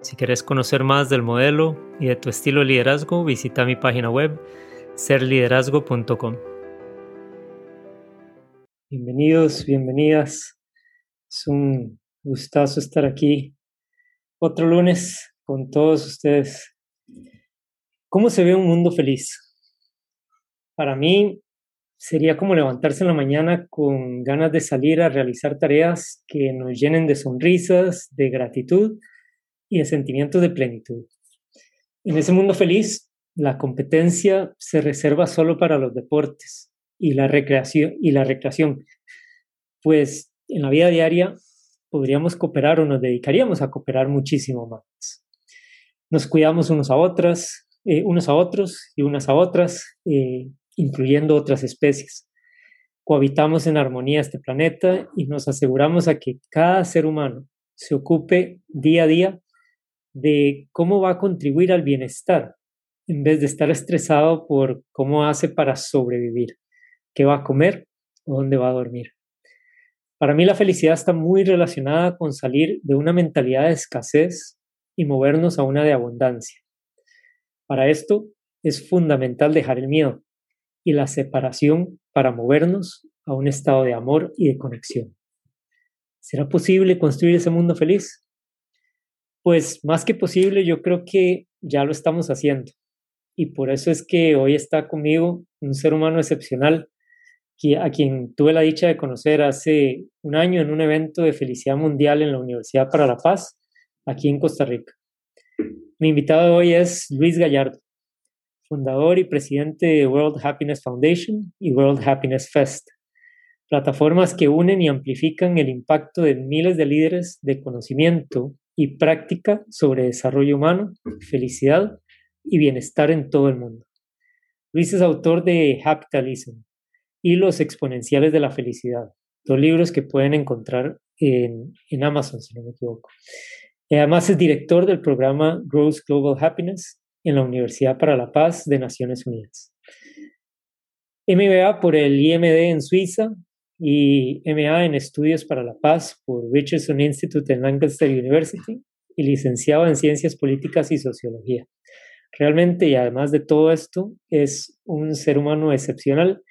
Si quieres conocer más del modelo y de tu estilo de liderazgo, visita mi página web serliderazgo.com. Bienvenidos, bienvenidas. Es un gustazo estar aquí otro lunes con todos ustedes. ¿Cómo se ve un mundo feliz? Para mí sería como levantarse en la mañana con ganas de salir a realizar tareas que nos llenen de sonrisas, de gratitud y de sentimientos de plenitud. En ese mundo feliz, la competencia se reserva solo para los deportes y la recreación, y la recreación pues en la vida diaria podríamos cooperar o nos dedicaríamos a cooperar muchísimo más. Nos cuidamos unos a otras, eh, unos a otros y unas a otras, eh, incluyendo otras especies. Cohabitamos en armonía este planeta y nos aseguramos a que cada ser humano se ocupe día a día de cómo va a contribuir al bienestar, en vez de estar estresado por cómo hace para sobrevivir, qué va a comer o dónde va a dormir. Para mí la felicidad está muy relacionada con salir de una mentalidad de escasez y movernos a una de abundancia. Para esto es fundamental dejar el miedo y la separación para movernos a un estado de amor y de conexión. ¿Será posible construir ese mundo feliz? Pues más que posible, yo creo que ya lo estamos haciendo. Y por eso es que hoy está conmigo un ser humano excepcional, a quien tuve la dicha de conocer hace un año en un evento de felicidad mundial en la Universidad para la Paz, aquí en Costa Rica. Mi invitado hoy es Luis Gallardo, fundador y presidente de World Happiness Foundation y World Happiness Fest, plataformas que unen y amplifican el impacto de miles de líderes de conocimiento y práctica sobre desarrollo humano, felicidad y bienestar en todo el mundo. Luis es autor de Capitalism y Los exponenciales de la felicidad, dos libros que pueden encontrar en, en Amazon, si no me equivoco. Además es director del programa Growth Global Happiness en la Universidad para la Paz de Naciones Unidas. MBA por el IMD en Suiza y MA en Estudios para la Paz por Richardson Institute en Lancaster University y licenciado en Ciencias Políticas y Sociología. Realmente, y además de todo esto, es un ser humano excepcional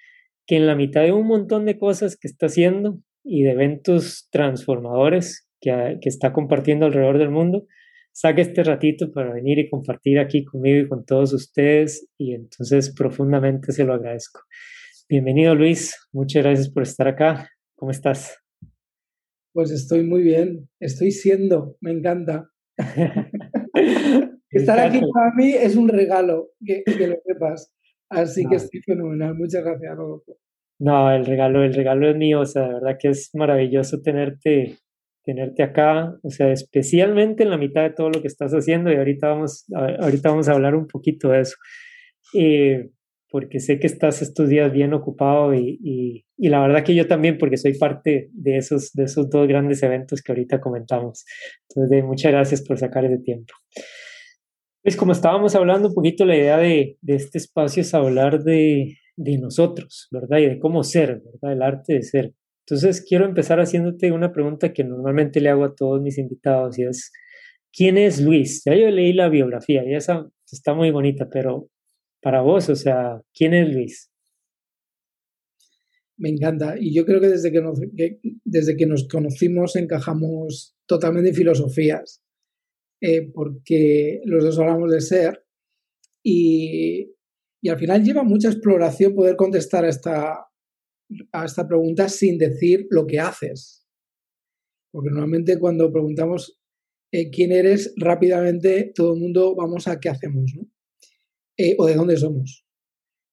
que en la mitad de un montón de cosas que está haciendo y de eventos transformadores que, que está compartiendo alrededor del mundo, saque este ratito para venir y compartir aquí conmigo y con todos ustedes y entonces profundamente se lo agradezco. Bienvenido Luis, muchas gracias por estar acá. ¿Cómo estás? Pues estoy muy bien, estoy siendo, me encanta. estar aquí para mí es un regalo, que, lo sepas. Así que estoy fenomenal. Muchas gracias, Rodolfo. No, el regalo, el regalo es mío, o sea, de verdad que es maravilloso tenerte, tenerte acá, o sea, especialmente en la mitad de todo lo que estás haciendo y ahorita vamos, ahorita vamos a hablar un poquito de eso. Eh, porque sé que estás estos días bien ocupado y, y, la verdad que yo también, porque soy parte de esos, de esos dos grandes eventos que ahorita comentamos. Entonces, muchas gracias por sacar ese tiempo. Pues como estábamos hablando un poquito, la idea de, de este espacio es hablar de, de nosotros, ¿verdad? Y de cómo ser, ¿verdad? El arte de ser. Entonces, quiero empezar haciéndote una pregunta que normalmente le hago a todos mis invitados y es, ¿quién es Luis? Ya yo leí la biografía y esa está muy bonita, pero para vos? O sea, ¿quién es Luis? Me encanta. Y yo creo que desde que nos, desde que nos conocimos encajamos totalmente en filosofías, eh, porque los dos hablamos de ser y, y, al final lleva mucha exploración poder contestar a esta, a esta pregunta sin decir lo que haces. Porque normalmente cuando preguntamos eh, quién eres, rápidamente todo el mundo vamos a qué hacemos, ¿no? Eh, o de dónde somos.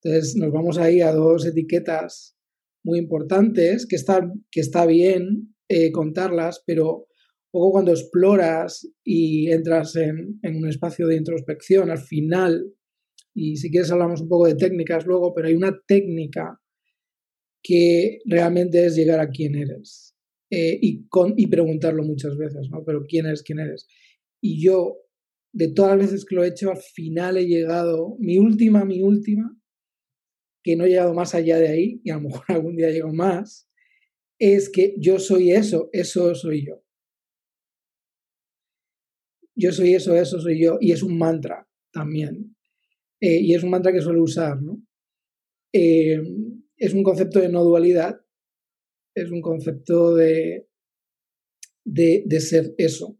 Entonces nos vamos ahí a dos etiquetas muy importantes que está, que está bien eh, contarlas, pero poco cuando exploras y entras en, un espacio de introspección, al final, y si quieres hablamos un poco de técnicas luego, pero hay una técnica que realmente es llegar a quién eres eh, y, con, y preguntarlo muchas veces, ¿no? Pero quién eres, quién eres. Y yo, de todas las veces que lo he hecho, al final he llegado, mi última, mi última, que no he llegado más allá de ahí, y a lo mejor algún día llego más, es que yo soy eso, eso soy yo yo soy eso, eso soy yo, y es un mantra también. Eh, y es un mantra que suelo usar, ¿no? Eh, es un concepto de no dualidad, es un concepto de, de, ser eso.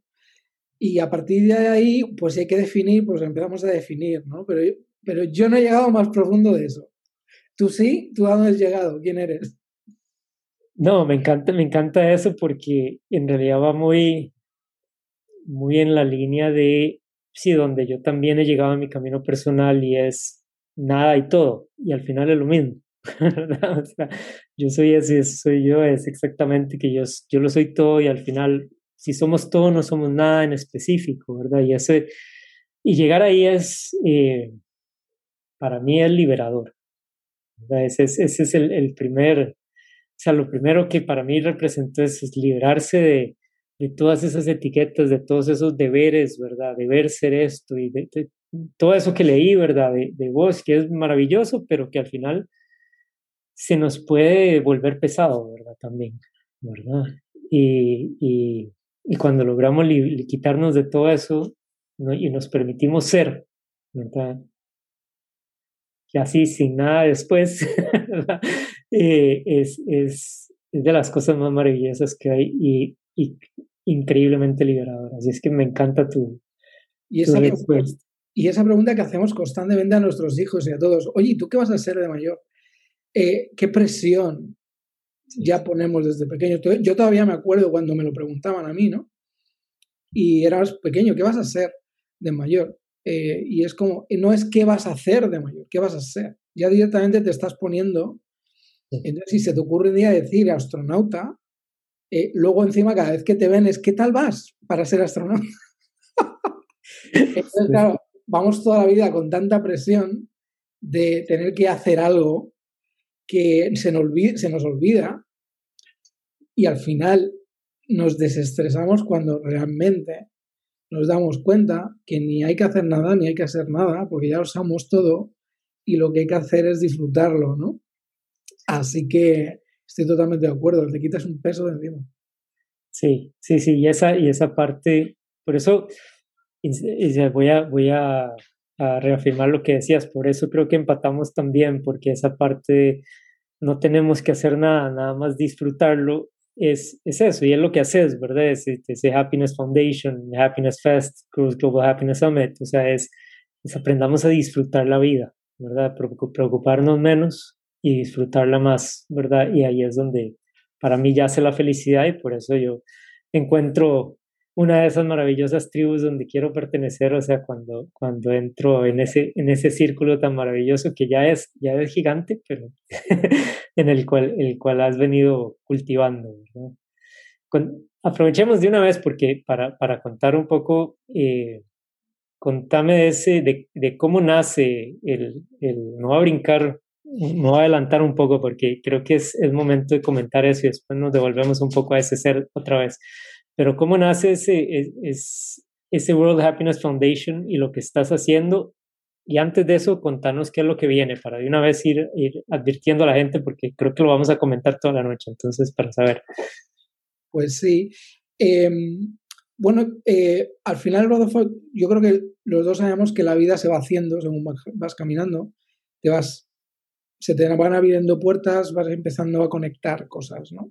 Y a partir de ahí, pues hay que definir, pues empezamos a definir, ¿no? Pero, pero yo no he llegado más profundo de eso. ¿Tú sí? ¿Tú a dónde has llegado? ¿Quién eres? No, me encanta, me encanta eso porque en realidad va muy, muy en la línea de, sí, donde yo también he llegado a mi camino personal y es nada y todo, y al final es lo mismo. yo soy ese, soy yo, es exactamente que yo, yo lo soy todo y al final, si somos todo, no somos nada en específico, ¿verdad? Y, ese, y llegar ahí es, eh, para mí, es liberador. Ese, es el, el, primer, o sea, lo primero que para mí representó es, es liberarse de, de todas esas etiquetas, de todos esos deberes, ¿verdad? Deber ser esto y de, todo eso que leí, ¿verdad? De, de, vos, que es maravilloso, pero que al final se nos puede volver pesado, ¿verdad? También, ¿verdad? Y, y, y cuando logramos quitarnos de todo eso y nos permitimos ser, ¿verdad? Y así, sin nada después, eh, es, es, es de las cosas más maravillosas que hay y, y increíblemente liberadora. Así es que me encanta tu, y esa. Y esa pregunta que hacemos constantemente a nuestros hijos y a todos, oye, ¿tú qué vas a ser de mayor? Eh, ¿Qué presión ya ponemos desde pequeño? Yo todavía me acuerdo cuando me lo preguntaban a mí, ¿no? Y eras pequeño, ¿qué vas a ser de mayor? Eh, y es como, no es qué vas a hacer de mayor, qué vas a ser. Ya directamente te estás poniendo. Entonces, si se te ocurre un día decir astronauta, eh, luego encima cada vez que te ven es ¿qué tal vas para ser astronauta? Entonces, claro, vamos toda la vida con tanta presión de tener que hacer algo que se nos, olvida, se nos olvida y al final nos desestresamos cuando realmente nos damos cuenta que ni hay que hacer nada ni hay que hacer nada porque ya lo sabemos todo y lo que hay que hacer es disfrutarlo, ¿no? Así que Estoy totalmente de acuerdo, te quitas un peso de encima. Sí, sí, sí, y esa, y esa parte, por eso voy, a, voy a, reafirmar lo que decías, por eso creo que empatamos también, porque esa parte no tenemos que hacer nada, nada más disfrutarlo, es, es eso, y es lo que haces, ¿verdad? Es, es, Happiness Foundation, Happiness Fest, Cruz Global Happiness Summit, o sea, es, es aprendamos a disfrutar la vida, ¿verdad? Preocuparnos menos y disfrutarla más, ¿verdad? Y ahí es donde para mí ya hace la felicidad y por eso yo encuentro una de esas maravillosas tribus donde quiero pertenecer, o sea, cuando, cuando entro en ese, en ese círculo tan maravilloso que ya es, ya es gigante, pero en el cual, el cual has venido cultivando. aprovechemos de una vez porque para, para contar un poco, eh, contame ese, de, de, cómo nace el, el, no va a brincar me voy a adelantar un poco porque creo que es el momento de comentar eso y después nos devolvemos un poco a ese ser otra vez. Pero ¿cómo nace ese, es, ese World Happiness Foundation y lo que estás haciendo? Y antes de eso, contanos qué es lo que viene para de una vez ir, ir advirtiendo a la gente porque creo que lo vamos a comentar toda la noche, entonces para saber. Pues sí. Em, bueno, eh, al final, yo creo que los dos sabemos que la vida se va haciendo según vas caminando, te vas se te van abriendo puertas, vas empezando a conectar cosas, ¿no?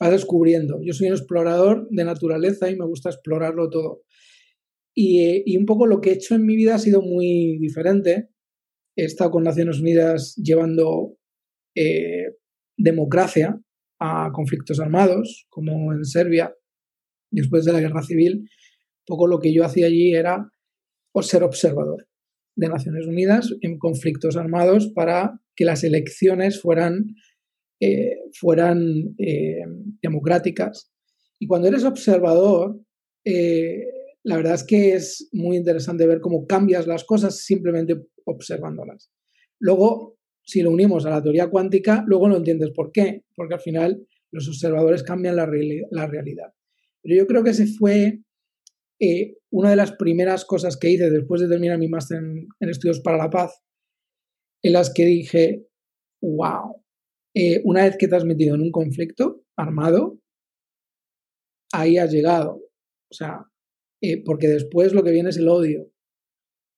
Vas descubriendo. Yo soy un explorador de naturaleza y me gusta explorarlo todo. Y, un poco lo que he hecho en mi vida ha sido muy diferente. He estado con Naciones Unidas llevando eh, democracia a conflictos armados, como en Serbia, después de la guerra civil. Un poco lo que yo hacía allí era ser observador de Naciones Unidas en conflictos armados para que las elecciones fueran, eh, fueran eh, democráticas. Y cuando eres observador, eh, la verdad es que es muy interesante ver cómo cambias las cosas simplemente observándolas. Luego, si lo unimos a la teoría cuántica, luego no entiendes por qué, porque al final los observadores cambian la, realidad. Pero yo creo que ese fue una de las primeras cosas que hice después de terminar mi máster en, estudios para la paz, en las que dije, wow, eh, una vez que te has metido en un conflicto armado, ahí has llegado. O sea, eh, porque después lo que viene es el odio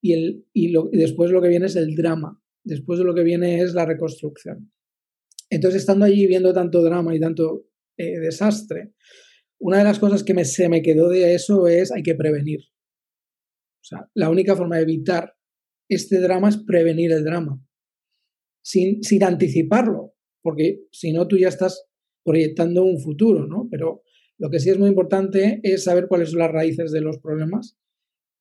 y, el, y, después lo que viene es el drama, después de lo que viene es la reconstrucción. Entonces, estando allí viendo tanto drama y tanto eh, desastre, una de las cosas que me, se me quedó de eso es hay que prevenir. O sea, la única forma de evitar este drama es prevenir el drama, sin, sin anticiparlo, porque si no tú ya estás proyectando un futuro, ¿no? Pero lo que sí es muy importante es saber cuáles son las raíces de los problemas.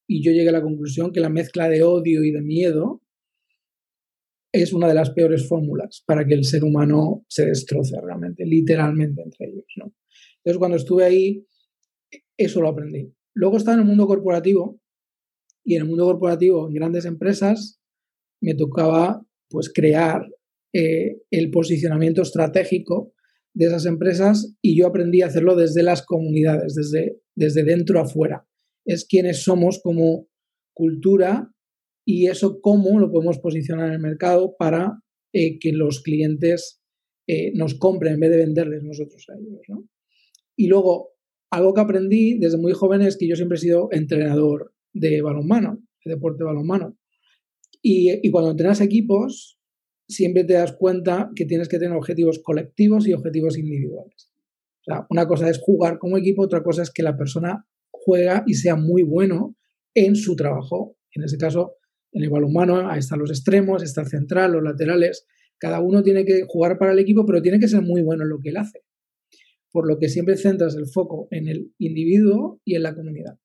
Y yo llegué a la conclusión que la mezcla de odio y de miedo es una de las peores fórmulas para que el ser humano se destroce realmente, literalmente entre ellos. Entonces, cuando estuve ahí, eso lo aprendí. Luego estaba en el mundo corporativo y en el mundo corporativo, en grandes empresas, me tocaba pues crear eh, el posicionamiento estratégico de esas empresas y yo aprendí a hacerlo desde las comunidades, desde, desde dentro afuera. Es quienes somos como cultura y eso cómo lo podemos posicionar en el mercado para eh, que los clientes eh, nos compren en vez de venderles nosotros a ellos. Y luego, algo que aprendí desde muy joven es que yo siempre he sido entrenador de balonmano, de deporte de balonmano. Y, y cuando entrenas equipos, siempre te das cuenta que tienes que tener objetivos colectivos y objetivos individuales. O sea, una cosa es jugar como equipo, otra cosa es que la persona juega y sea muy bueno en su trabajo. En ese caso, en el balonmano, ahí están los extremos, está el central, los laterales. Cada uno tiene que jugar para el equipo, pero tiene que ser muy bueno en lo que él hace. Por lo que siempre centras el foco en el individuo y en la comunidad.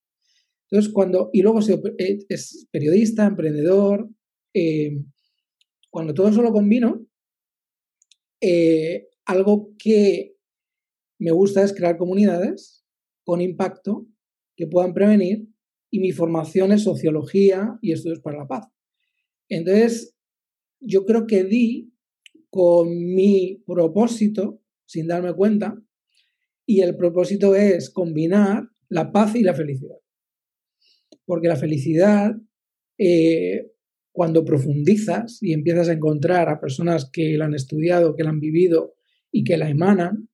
Entonces, cuando, y luego eh, es periodista, emprendedor, eh, cuando todo eso lo combino, eh, algo que me gusta es crear comunidades con impacto que puedan prevenir y mi formación es sociología y estudios para la paz. Entonces, yo creo que di con mi propósito, sin darme cuenta, y el propósito es combinar la paz y la felicidad. Porque la felicidad eh, cuando profundizas y empiezas a encontrar a personas que la han estudiado, que la han vivido y que la emanan,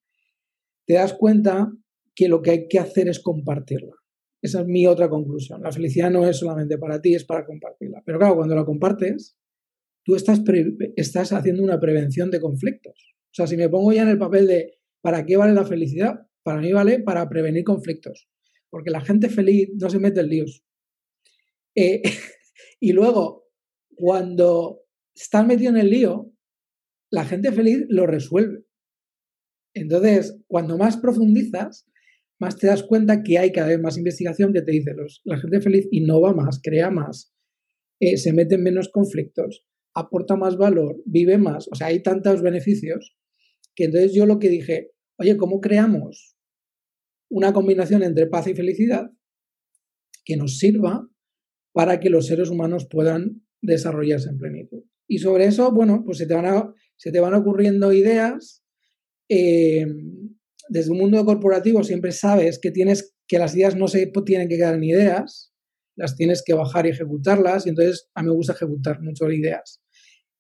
te das cuenta que lo que hay que hacer es compartirla. Esa es mi otra conclusión. La felicidad no es solamente para ti, es para compartirla. Pero claro, cuando la compartes, tú estás, estás haciendo una prevención de conflictos. O sea, si me pongo ya en el papel de ¿para qué vale la felicidad? Para mí vale para prevenir conflictos. Porque la gente feliz no se mete en líos. Eh, y luego, cuando estás metido en el lío, la gente feliz lo resuelve. Entonces, cuando más profundizas, más te das cuenta que hay cada vez más investigación que te dice, los, la gente feliz innova más, crea más, eh, se mete en menos conflictos, aporta más valor, vive más. O sea, hay tantos beneficios que entonces yo lo que dije, oye, ¿cómo creamos una combinación entre paz y felicidad que nos sirva para que los seres humanos puedan desarrollarse en plenitud. Y sobre eso, bueno, pues se te van, se te van ocurriendo ideas. Eh, desde un mundo corporativo siempre sabes que tienes que las ideas no se tienen que quedar en ideas, las tienes que bajar y ejecutarlas, y entonces a mí me gusta ejecutar mucho ideas.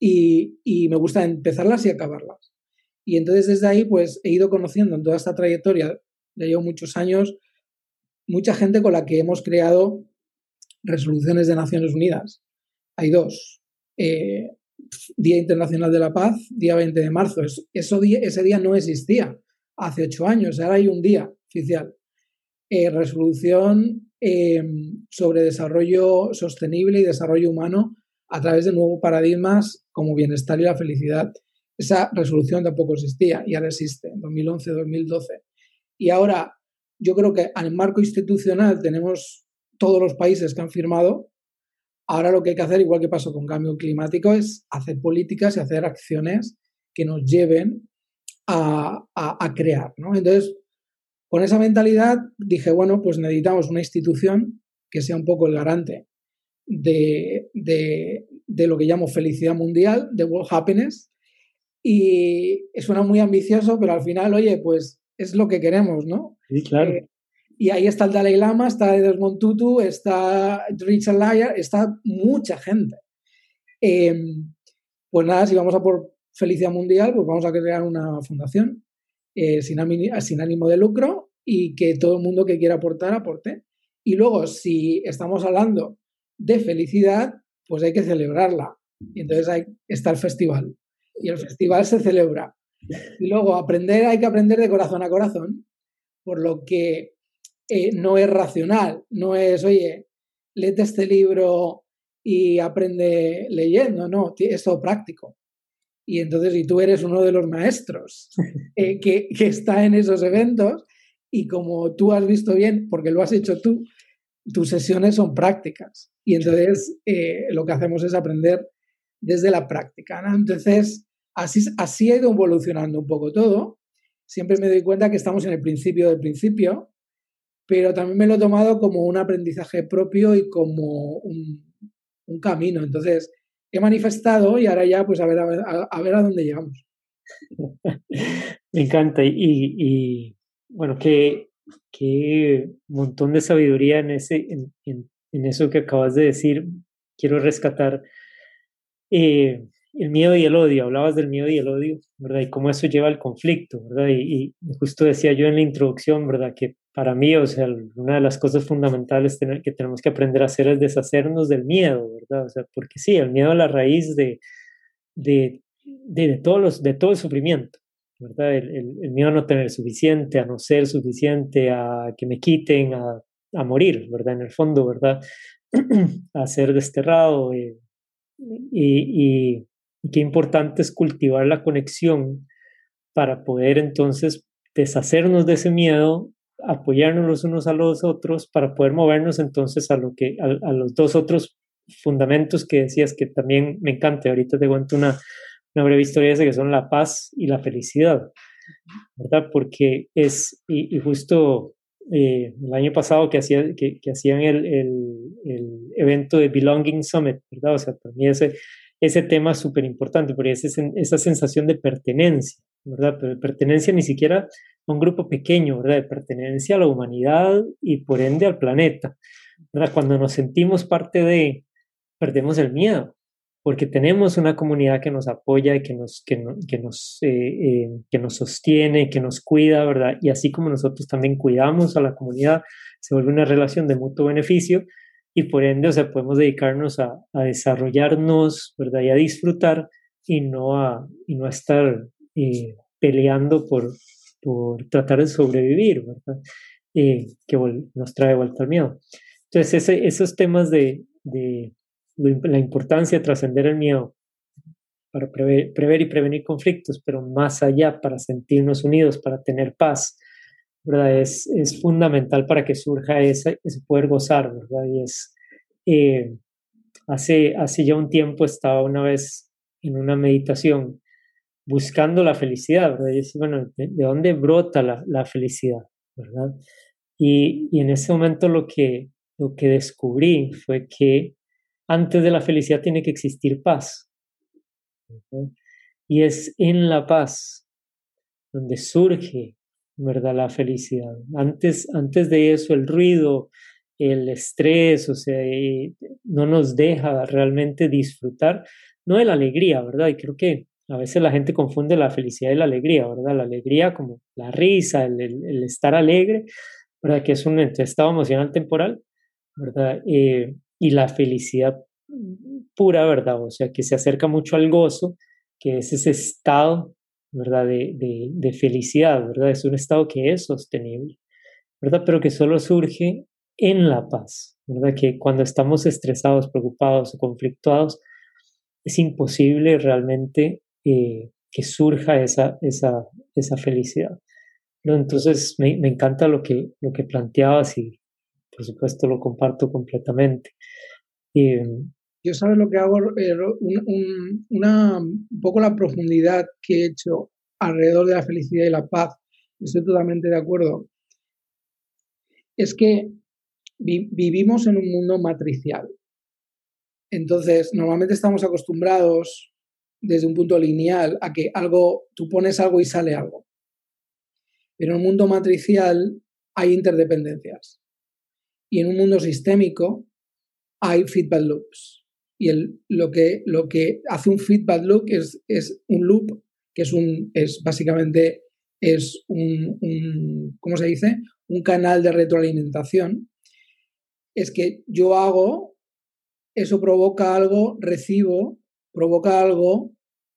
Y, y me gusta empezarlas y acabarlas. Y entonces desde ahí, pues he ido conociendo en toda esta trayectoria, ya llevo muchos años, mucha gente con la que hemos creado resoluciones de Naciones Unidas hay dos. Eh, día Internacional de la Paz, día 20 de marzo. Eso, ese día no existía hace ocho años, ahora hay un día oficial. Eh, resolución em, sobre desarrollo sostenible y desarrollo humano a través de nuevos paradigmas como bienestar y la felicidad. Esa resolución tampoco existía y ahora existe, en 2011-2012. Y ahora yo creo que al marco institucional tenemos todos los países que han firmado Ahora lo que hay que hacer, igual que pasó con cambio climático, es hacer políticas y hacer acciones que nos lleven a, crear. Entonces, con esa mentalidad dije, bueno, pues necesitamos una institución que sea un poco el garante de, de lo que llamo felicidad mundial, de World Happiness. Y suena muy ambicioso, pero al final, oye, pues es lo que queremos, ¿no? Sí, claro. Eh, y ahí está el Dalai Lama, está Desmond Tutu, está Richard Lyer, está mucha gente. Em, pues nada, si vamos a por felicidad mundial, pues vamos a crear una fundación eh, sin, ánimo de lucro y que todo el mundo que quiera aportar, aporte. Y luego, si estamos hablando de felicidad, pues hay que celebrarla. Y entonces hay, está el festival. Y el festival se celebra. Y luego aprender, hay que aprender de corazón a corazón, por lo que eh, no es racional, no es, oye, léete este libro y aprende leyendo, no, es todo práctico. Y entonces, si tú eres uno de los maestros eh, que, que está en esos eventos y como tú has visto bien, porque lo has hecho tú, tus sesiones son prácticas. Y entonces eh, lo que hacemos es aprender desde la práctica. Entonces, así, así ha ido evolucionando un poco todo. Siempre me doy cuenta que estamos en el principio del principio, pero también me lo he tomado como un aprendizaje propio y como un, camino. Entonces, he manifestado y ahora ya, pues a ver a, a dónde llegamos. Me encanta. Y, y bueno, qué, qué montón de sabiduría en, ese, en, en eso que acabas de decir, quiero rescatar eh, el miedo y el odio. Hablabas del miedo y el odio, ¿verdad? Y cómo eso lleva al conflicto, ¿verdad? Y, justo decía yo en la introducción, ¿verdad? Que para mí, o sea, una de las cosas fundamentales que tenemos que aprender a hacer es deshacernos del miedo, ¿verdad? O sea, porque sí, el miedo es la raíz de, de, de, todos los, de todo el sufrimiento. ¿verdad? El, el, el, miedo a no tener suficiente, a no ser suficiente, a que me quiten, a a morir, ¿verdad? En el fondo, ¿verdad? a ser desterrado. Eh, y, y, qué importante es cultivar la conexión para poder entonces deshacernos de ese miedo, apoyarnos los unos a los otros para poder movernos entonces a lo que a, los dos otros fundamentos que decías que también me encanta. Ahorita te cuento una, una breve historia esa que son la paz y la felicidad, ¿verdad? Porque es, y, justo eh, el año pasado que, hacía, que, hacían el, el, el, evento de Belonging Summit, ¿verdad? O sea, para mí ese, ese tema es súper importante, porque es esa sensación de pertenencia, ¿verdad? Pertenencia ni siquiera a un grupo pequeño, ¿verdad? De pertenencia a la humanidad y por ende al planeta, ¿verdad? Cuando nos sentimos parte de, perdemos el miedo, porque tenemos una comunidad que nos apoya, que nos, que, que nos, eh, eh, que nos sostiene, que nos cuida, ¿verdad? Y así como nosotros también cuidamos a la comunidad, se vuelve una relación de mutuo beneficio y por ende, o sea, podemos dedicarnos a, a desarrollarnos, ¿verdad? Y a disfrutar y no a, y no a estar eh, peleando por, por tratar de sobrevivir, ¿verdad? que nos trae vuelta al miedo. Entonces, ese, esos temas de, de la importancia de trascender el miedo para prever, y prevenir conflictos, pero más allá, para sentirnos unidos, para tener paz, ¿verdad? Es, es fundamental para que surja ese, ese poder gozar, ¿verdad? Y es, eh, hace, hace ya un tiempo estaba una vez en una meditación buscando la felicidad, ¿verdad? Y decía, bueno, ¿de, dónde brota la, la felicidad, ¿verdad? Y, y, en ese momento lo que, lo que descubrí fue que antes de la felicidad tiene que existir paz. Y es en la paz donde surge, ¿verdad? La felicidad. Antes, antes de eso, el ruido, el estrés, o sea, eh, no nos deja realmente disfrutar, no de la alegría, ¿verdad? Y creo que a veces la gente confunde la felicidad y la alegría, ¿verdad? La alegría como la risa, el, estar alegre, ¿verdad? Que es un estado emocional temporal, ¿verdad? Eh, y la felicidad pura, ¿verdad? O sea, que se acerca mucho al gozo, que es ese estado, ¿verdad? De, de, felicidad, ¿verdad? Es un estado que es sostenible, ¿verdad? Pero que solo surge en la paz, ¿verdad? Que cuando estamos estresados, preocupados o conflictuados, es imposible realmente eh, que surja esa, esa, esa felicidad. Entonces, me, me, encanta lo que, lo que planteabas y, por supuesto, lo comparto completamente. Eh, yo sabes lo que hago, eh, un, una, un poco la profundidad que he hecho alrededor de la felicidad y la paz, estoy totalmente de acuerdo, es que vivimos en un mundo matricial. Entonces, normalmente estamos acostumbrados desde un punto lineal a que algo, tú pones algo y sale algo. Pero en un mundo matricial hay interdependencias. Y en un mundo sistémico hay feedback loops. Y el, lo, que, lo que hace un feedback loop es, es un loop, que es, un, es básicamente es un, un, ¿cómo se dice? Un canal de retroalimentación. Es que yo hago, eso provoca algo, recibo, provoca algo,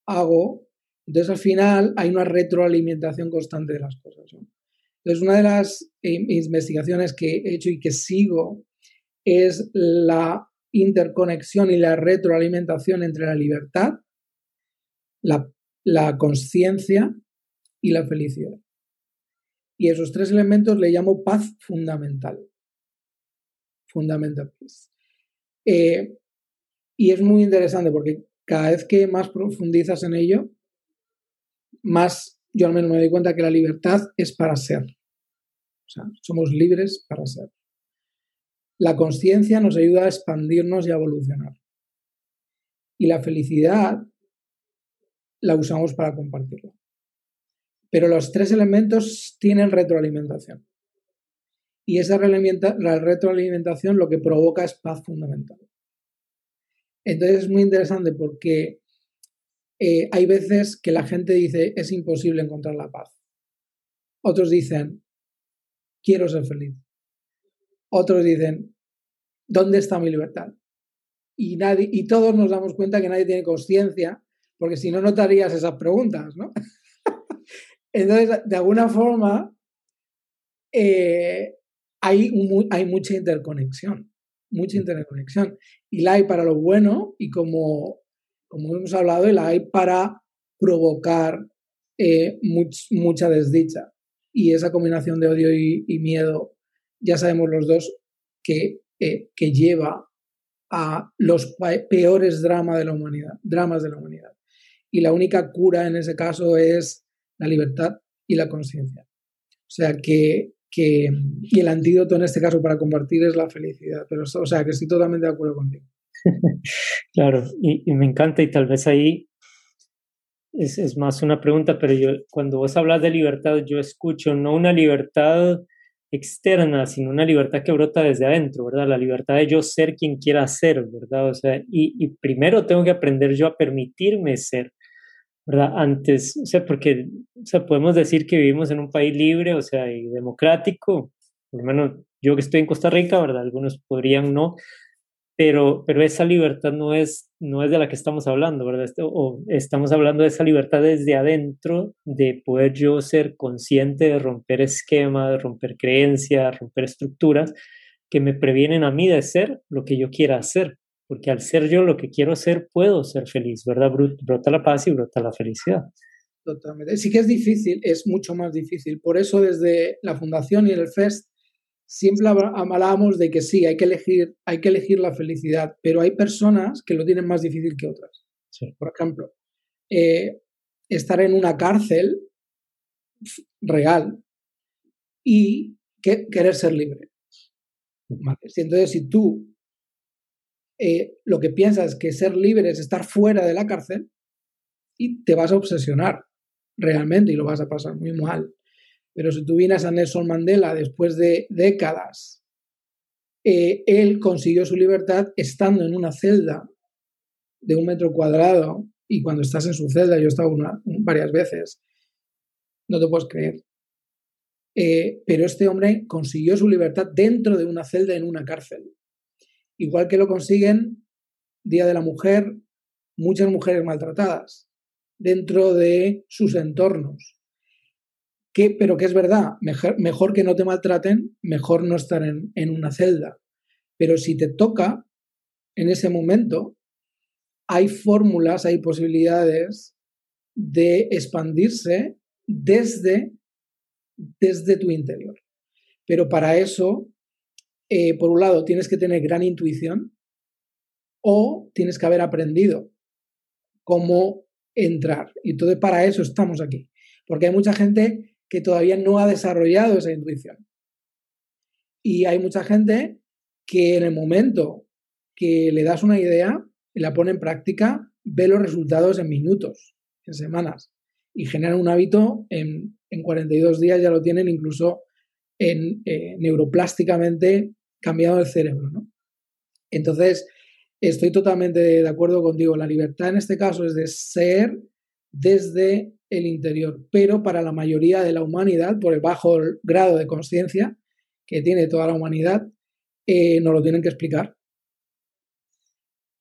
hago. Entonces al final hay una retroalimentación constante de las cosas. Entonces una de las eh, investigaciones que he hecho y que sigo es la interconexión y la retroalimentación entre la libertad, la, la conciencia y la felicidad. Y esos tres elementos le llamo paz fundamental. Fundamental eh, y es muy interesante porque cada vez que más profundizas en ello, más yo al menos me doy cuenta que la libertad es para ser. O sea, somos libres para ser. La conciencia nos ayuda a expandirnos y a evolucionar. Y la felicidad la usamos para compartirla. Pero los tres elementos tienen retroalimentación. Y esa retroalimentación lo que provoca es paz fundamental. Entonces es muy interesante porque eh, hay veces que la gente dice es imposible encontrar la paz. Otros dicen quiero ser feliz. Otros dicen ¿dónde está mi libertad? Y, nadie, y todos nos damos cuenta que nadie tiene conciencia, porque si no, notarías esas preguntas, ¿no? Entonces, de alguna forma, eh, hay, hay mucha interconexión mucha interconexión. Y la hay para lo bueno y como, como hemos hablado, la hay para provocar eh, mucha desdicha. Y esa combinación de odio y, miedo, ya sabemos los dos que, eh, que lleva a los peores dramas de la humanidad, dramas de la humanidad. Y la única cura en ese caso es la libertad y la conciencia. O sea que que, y el antídoto en este caso para compartir es la felicidad. Pero, o sea, que estoy totalmente de acuerdo contigo. claro, y, me encanta y tal vez ahí es, es, más una pregunta, pero yo cuando vos hablas de libertad, yo escucho no una libertad externa, sino una libertad que brota desde adentro, ¿verdad? La libertad de yo ser quien quiera ser, ¿verdad? O sea, y, y primero tengo que aprender yo a permitirme ser. ¿Verdad? Antes, o sea, porque o sea, podemos decir que vivimos en un país libre, o sea, y democrático, por lo menos yo que estoy en Costa Rica, ¿verdad? Algunos podrían no, pero, pero esa libertad no es, no es de la que estamos hablando, ¿verdad? O estamos hablando de esa libertad desde adentro, de poder yo ser consciente de romper esquemas, de romper creencias, romper estructuras que me previenen a mí de ser lo que yo quiera hacer porque al ser yo lo que quiero ser, puedo ser feliz, ¿verdad? Brota la paz y brota la felicidad. Totalmente. Sí que es difícil, es mucho más difícil. Por eso desde la Fundación y el FEST siempre hablábamos de que sí, hay que elegir, hay que elegir la felicidad, pero hay personas que lo tienen más difícil que otras. Por ejemplo, eh, estar en una cárcel real y querer ser libre. Entonces, si tú eh, lo que piensas que ser libre es estar fuera de la cárcel y te vas a obsesionar realmente y lo vas a pasar muy mal. Pero si tú vienes a Nelson Mandela después de décadas, eh, él consiguió su libertad estando en una celda de un metro cuadrado y cuando estás en su celda, yo he estado varias veces, no te puedes creer. Eh, pero este hombre consiguió su libertad dentro de una celda en una cárcel igual que lo consiguen Día de la Mujer, muchas mujeres maltratadas dentro de sus entornos. Que, pero que es verdad, mejor, que no te maltraten, mejor no estar en, en una celda. Pero si te toca en ese momento, hay fórmulas, hay posibilidades de expandirse desde, desde tu interior. Pero para eso eh, por un lado, tienes que tener gran intuición o tienes que haber aprendido cómo entrar. Y entonces para eso estamos aquí, porque hay mucha gente que todavía no ha desarrollado esa intuición. Y hay mucha gente que en el momento que le das una idea y la pone en práctica, ve los resultados en minutos, en semanas, y genera un hábito en, en 42 días, ya lo tienen incluso eh, neuroplásticamente cambiado el cerebro. ¿no? Entonces, estoy totalmente de acuerdo contigo. La libertad en este caso es de ser desde el interior, pero para la mayoría de la humanidad, por el bajo grado de conciencia que tiene toda la humanidad, eh, nos lo tienen que explicar.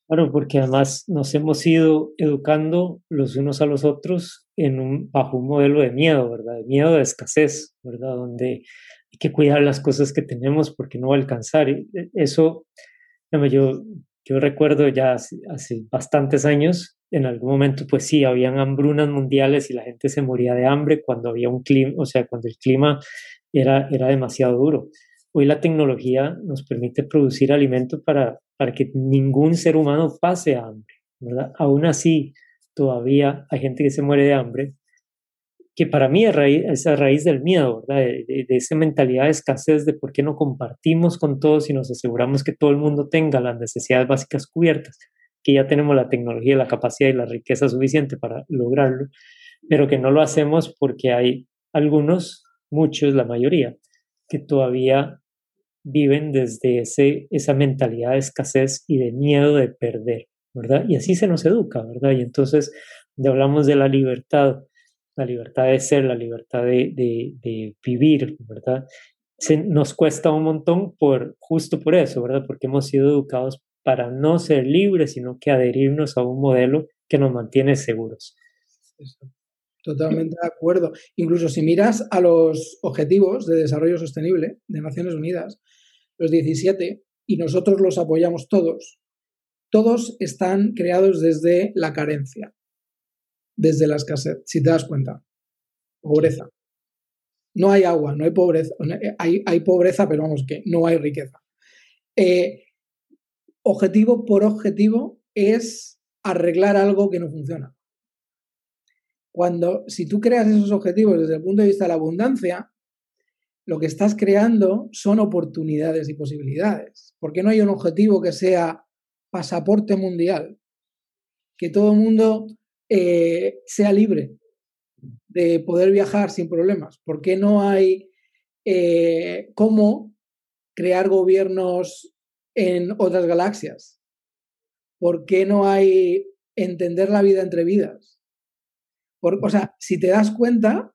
Claro, porque además nos hemos ido educando los unos a los otros en un, bajo un modelo de miedo, ¿verdad? De miedo de escasez, ¿verdad? Donde que cuidar las cosas que tenemos porque no va alcanzar. Y e, eso, yo, yo recuerdo ya hace, hace bastantes años, en algún momento, pues sí, habían hambrunas mundiales y la gente se moría de hambre cuando había un clima, o sea, cuando el clima era, era demasiado duro. Hoy la tecnología nos permite producir alimento para, para que ningún ser humano pase hambre. ¿verdad? Aún así, todavía hay gente que se muere de hambre, que para mí es, raíz, raíz del miedo, ¿verdad? De, esa mentalidad de escasez, de por qué no compartimos con todos y nos aseguramos que todo el mundo tenga las necesidades básicas cubiertas, que ya tenemos la tecnología, la capacidad y la riqueza suficiente para lograrlo, pero que no lo hacemos porque hay algunos, muchos, la mayoría, que todavía viven desde ese, esa mentalidad de escasez y de miedo de perder, ¿verdad? Y así se nos educa, ¿verdad? Y entonces, cuando hablamos de la libertad, la libertad de ser, la libertad de, de, vivir, ¿verdad? Nos cuesta un montón por, justo por eso, ¿verdad? Porque hemos sido educados para no ser libres, sino que adherirnos a un modelo que nos mantiene seguros. Totalmente de acuerdo. Incluso si miras a los objetivos de desarrollo sostenible de Naciones Unidas, los 17, y nosotros los apoyamos todos, todos están creados desde la carencia, desde la escasez, si te das cuenta. Pobreza. No hay agua, no hay pobreza. Hay, hay pobreza, pero vamos, que no hay riqueza. Eh, objetivo por objetivo es arreglar algo que no funciona. Cuando, si tú creas esos objetivos desde el punto de vista de la abundancia, lo que estás creando son oportunidades y posibilidades. ¿Por qué no hay un objetivo que sea pasaporte mundial? Que todo el mundo eh, sea libre de poder viajar sin problemas. ¿Por qué no hay eh, cómo crear gobiernos en otras galaxias? ¿Por qué no hay entender la vida entre vidas? o sea, si te das cuenta,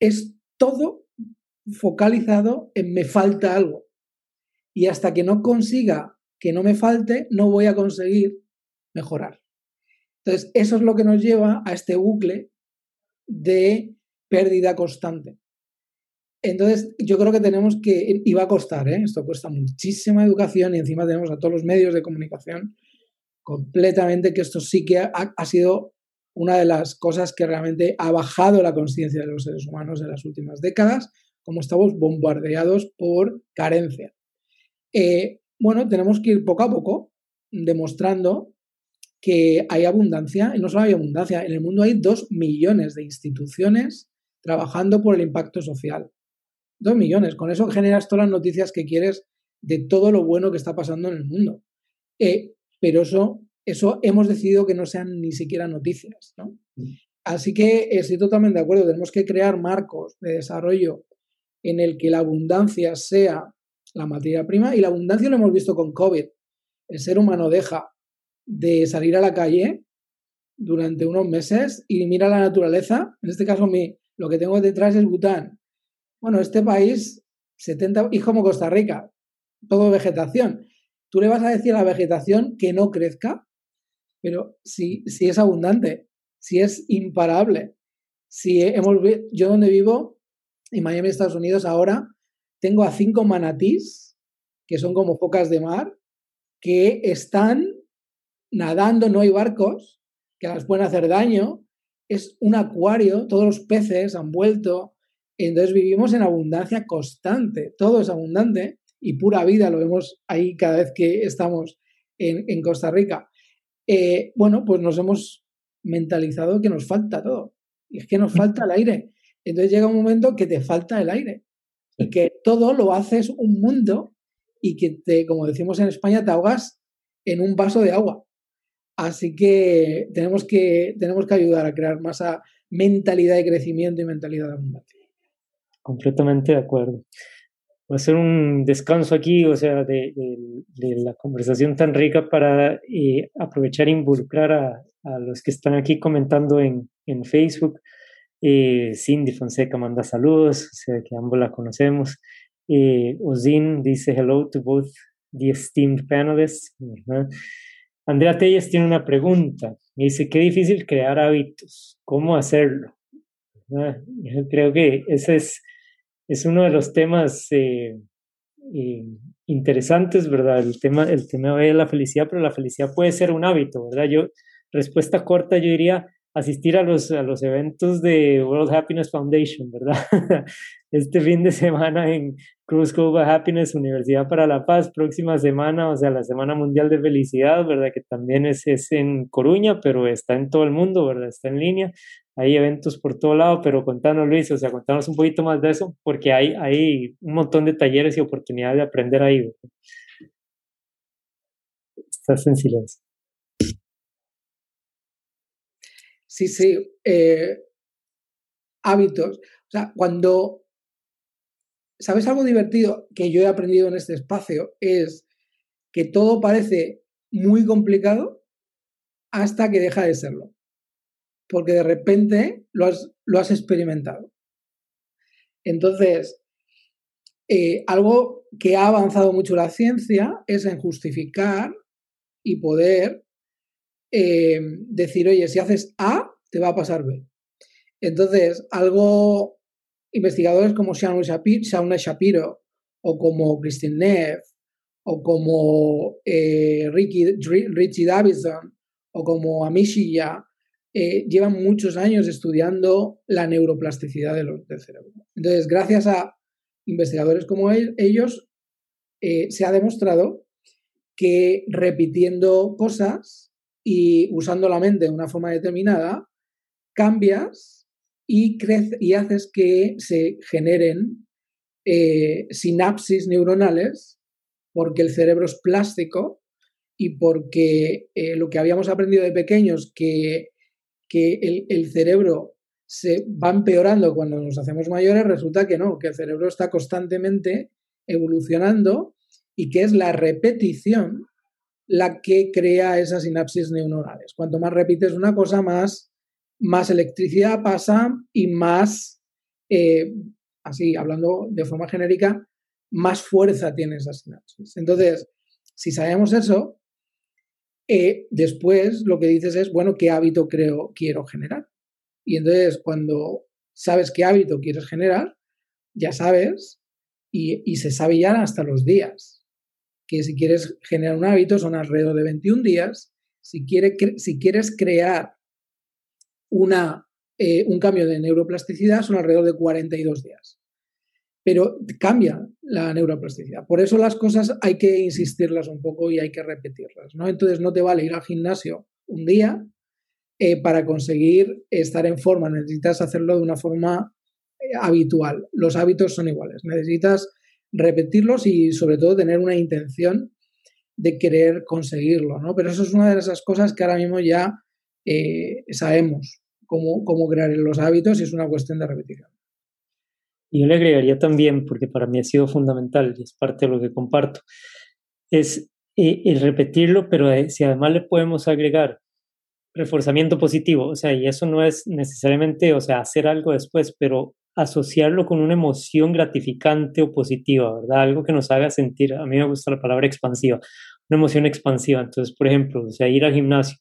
es todo focalizado en me falta algo. Y hasta que no consiga que no me falte, no voy a conseguir mejorar. Entonces, eso es lo que nos lleva a este bucle de pérdida constante. Entonces, yo creo que tenemos que, y va a costar, ¿eh? esto cuesta muchísima educación y encima tenemos a todos los medios de comunicación completamente que esto sí que ha sido una de las cosas que realmente ha bajado la conciencia de los seres humanos en las últimas décadas, como estamos bombardeados por carencia. Eh, bueno, tenemos que ir poco a poco demostrando que hay abundancia, y no solo hay abundancia, en el mundo hay dos millones de instituciones trabajando por el impacto social. Dos millones, con eso generas todas las noticias que quieres de todo lo bueno que está pasando en el mundo. Eh, pero eso eso hemos decidido que no sean ni siquiera noticias. ¿no? Así que estoy totalmente de acuerdo, tenemos que crear marcos de desarrollo en el que la abundancia sea la materia prima y la abundancia lo hemos visto con COVID. El ser humano deja de salir a la calle durante unos meses y mira la naturaleza. En este caso, mi, lo que tengo detrás es Bután. Bueno, este país, 70, y como Costa Rica, todo vegetación. ¿Tú le vas a decir a la vegetación que no crezca? Pero si, si es abundante, si es imparable, si hemos yo donde vivo, en Miami, Estados Unidos, ahora tengo a cinco manatís, que son como focas de mar, que están nadando, no hay barcos, que las pueden hacer daño, es un acuario, todos los peces han vuelto, entonces vivimos en abundancia constante, todo es abundante y pura vida, lo vemos ahí cada vez que estamos en, en Costa Rica. Eh, bueno, pues nos hemos mentalizado que nos falta todo. Y es que nos falta el aire. Entonces llega un momento que te falta el aire. y que todo lo haces un mundo y que te, como decimos en España, te ahogas en un vaso de agua. Así que tenemos que, tenemos que ayudar a crear más mentalidad de crecimiento y mentalidad de abundancia. Completamente de acuerdo. Voy a hacer un descanso aquí, o sea, de, la conversación tan rica para eh, aprovechar e involucrar a, los que están aquí comentando en, en Facebook. Eh, Cindy Fonseca manda saludos, o sea que ambos la conocemos. Eh, Ozin dice hello to both the esteemed panelists. Andrea Telles tiene una pregunta. Dice, qué difícil crear hábitos. ¿Cómo hacerlo? Yo creo que ese es, es uno de los temas eh, eh, interesantes, ¿verdad? El tema, el tema de la felicidad, pero la felicidad puede ser un hábito, ¿verdad? Yo, respuesta corta, yo diría, asistir a los, a los eventos de World Happiness Foundation, ¿verdad? Este fin de semana en Cruz Cova Happiness, Universidad para la Paz, próxima semana, o sea, la Semana Mundial de Felicidad, ¿verdad? Que también es, es en Coruña, pero está en todo el mundo, ¿verdad? Está en línea. Hay eventos por todo lado, pero contanos, Luis, o sea, contanos un poquito más de eso, porque hay, hay un montón de talleres y oportunidades de aprender ahí. Estás en silencio. Sí, sí. Eh, hábitos. O sea, cuando. ¿Sabes algo divertido que yo he aprendido en este espacio? Es que todo parece muy complicado hasta que deja de serlo. Porque de repente lo has, lo has experimentado. Entonces, eh, algo que ha avanzado mucho la ciencia es en justificar y poder eh, decir, oye, si haces A, te va a pasar B. Entonces, algo, investigadores como Shauna Shapiro, o como Christine Neff o como eh, Ricky, Richie Davidson o como Amishiya, eh, llevan muchos años estudiando la neuroplasticidad del cerebro. Entonces, gracias a investigadores como ellos, se ha demostrado que repitiendo cosas y usando la mente de una forma determinada, cambias y, y haces que se generen eh, sinapsis neuronales porque el cerebro es plástico y porque eh, lo que habíamos aprendido de pequeños, que, que el, el, cerebro se va empeorando cuando nos hacemos mayores, resulta que no, que el cerebro está constantemente evolucionando y que es la repetición la que crea esas sinapsis neuronales. Cuanto más repites una cosa, más, más electricidad pasa y más, eh, así hablando de forma genérica, más fuerza tiene esas sinapsis. Entonces, si sabemos eso, eh, después lo que dices es, bueno, ¿qué hábito creo, quiero generar? Y entonces cuando sabes qué hábito quieres generar, ya sabes y, y se sabe ya hasta los días que si quieres generar un hábito son alrededor de 21 días. Si, si quieres crear una, eh, un cambio de neuroplasticidad son alrededor de 42 días. Pero cambia la neuroplasticidad. Por eso las cosas hay que insistirlas un poco y hay que repetirlas. ¿no? Entonces no te vale ir al gimnasio un día eh, para conseguir estar en forma. Necesitas hacerlo de una forma eh, habitual. Los hábitos son iguales. Necesitas repetirlos y sobre todo tener una intención de querer conseguirlo, ¿no? Pero eso es una de esas cosas que ahora mismo ya eh, sabemos cómo, cómo crear los hábitos y es una cuestión de repetición. Y yo le agregaría también, porque para mí ha sido fundamental y es parte de lo que comparto, es eh, el repetirlo, pero eh, si además le podemos agregar reforzamiento positivo, o sea, y eso no es necesariamente, o sea, hacer algo después, pero asociarlo con una emoción gratificante o positiva, ¿verdad? Algo que nos haga sentir, a mí me gusta la palabra expansiva, una emoción expansiva. Entonces, por ejemplo, o sea, ir al gimnasio.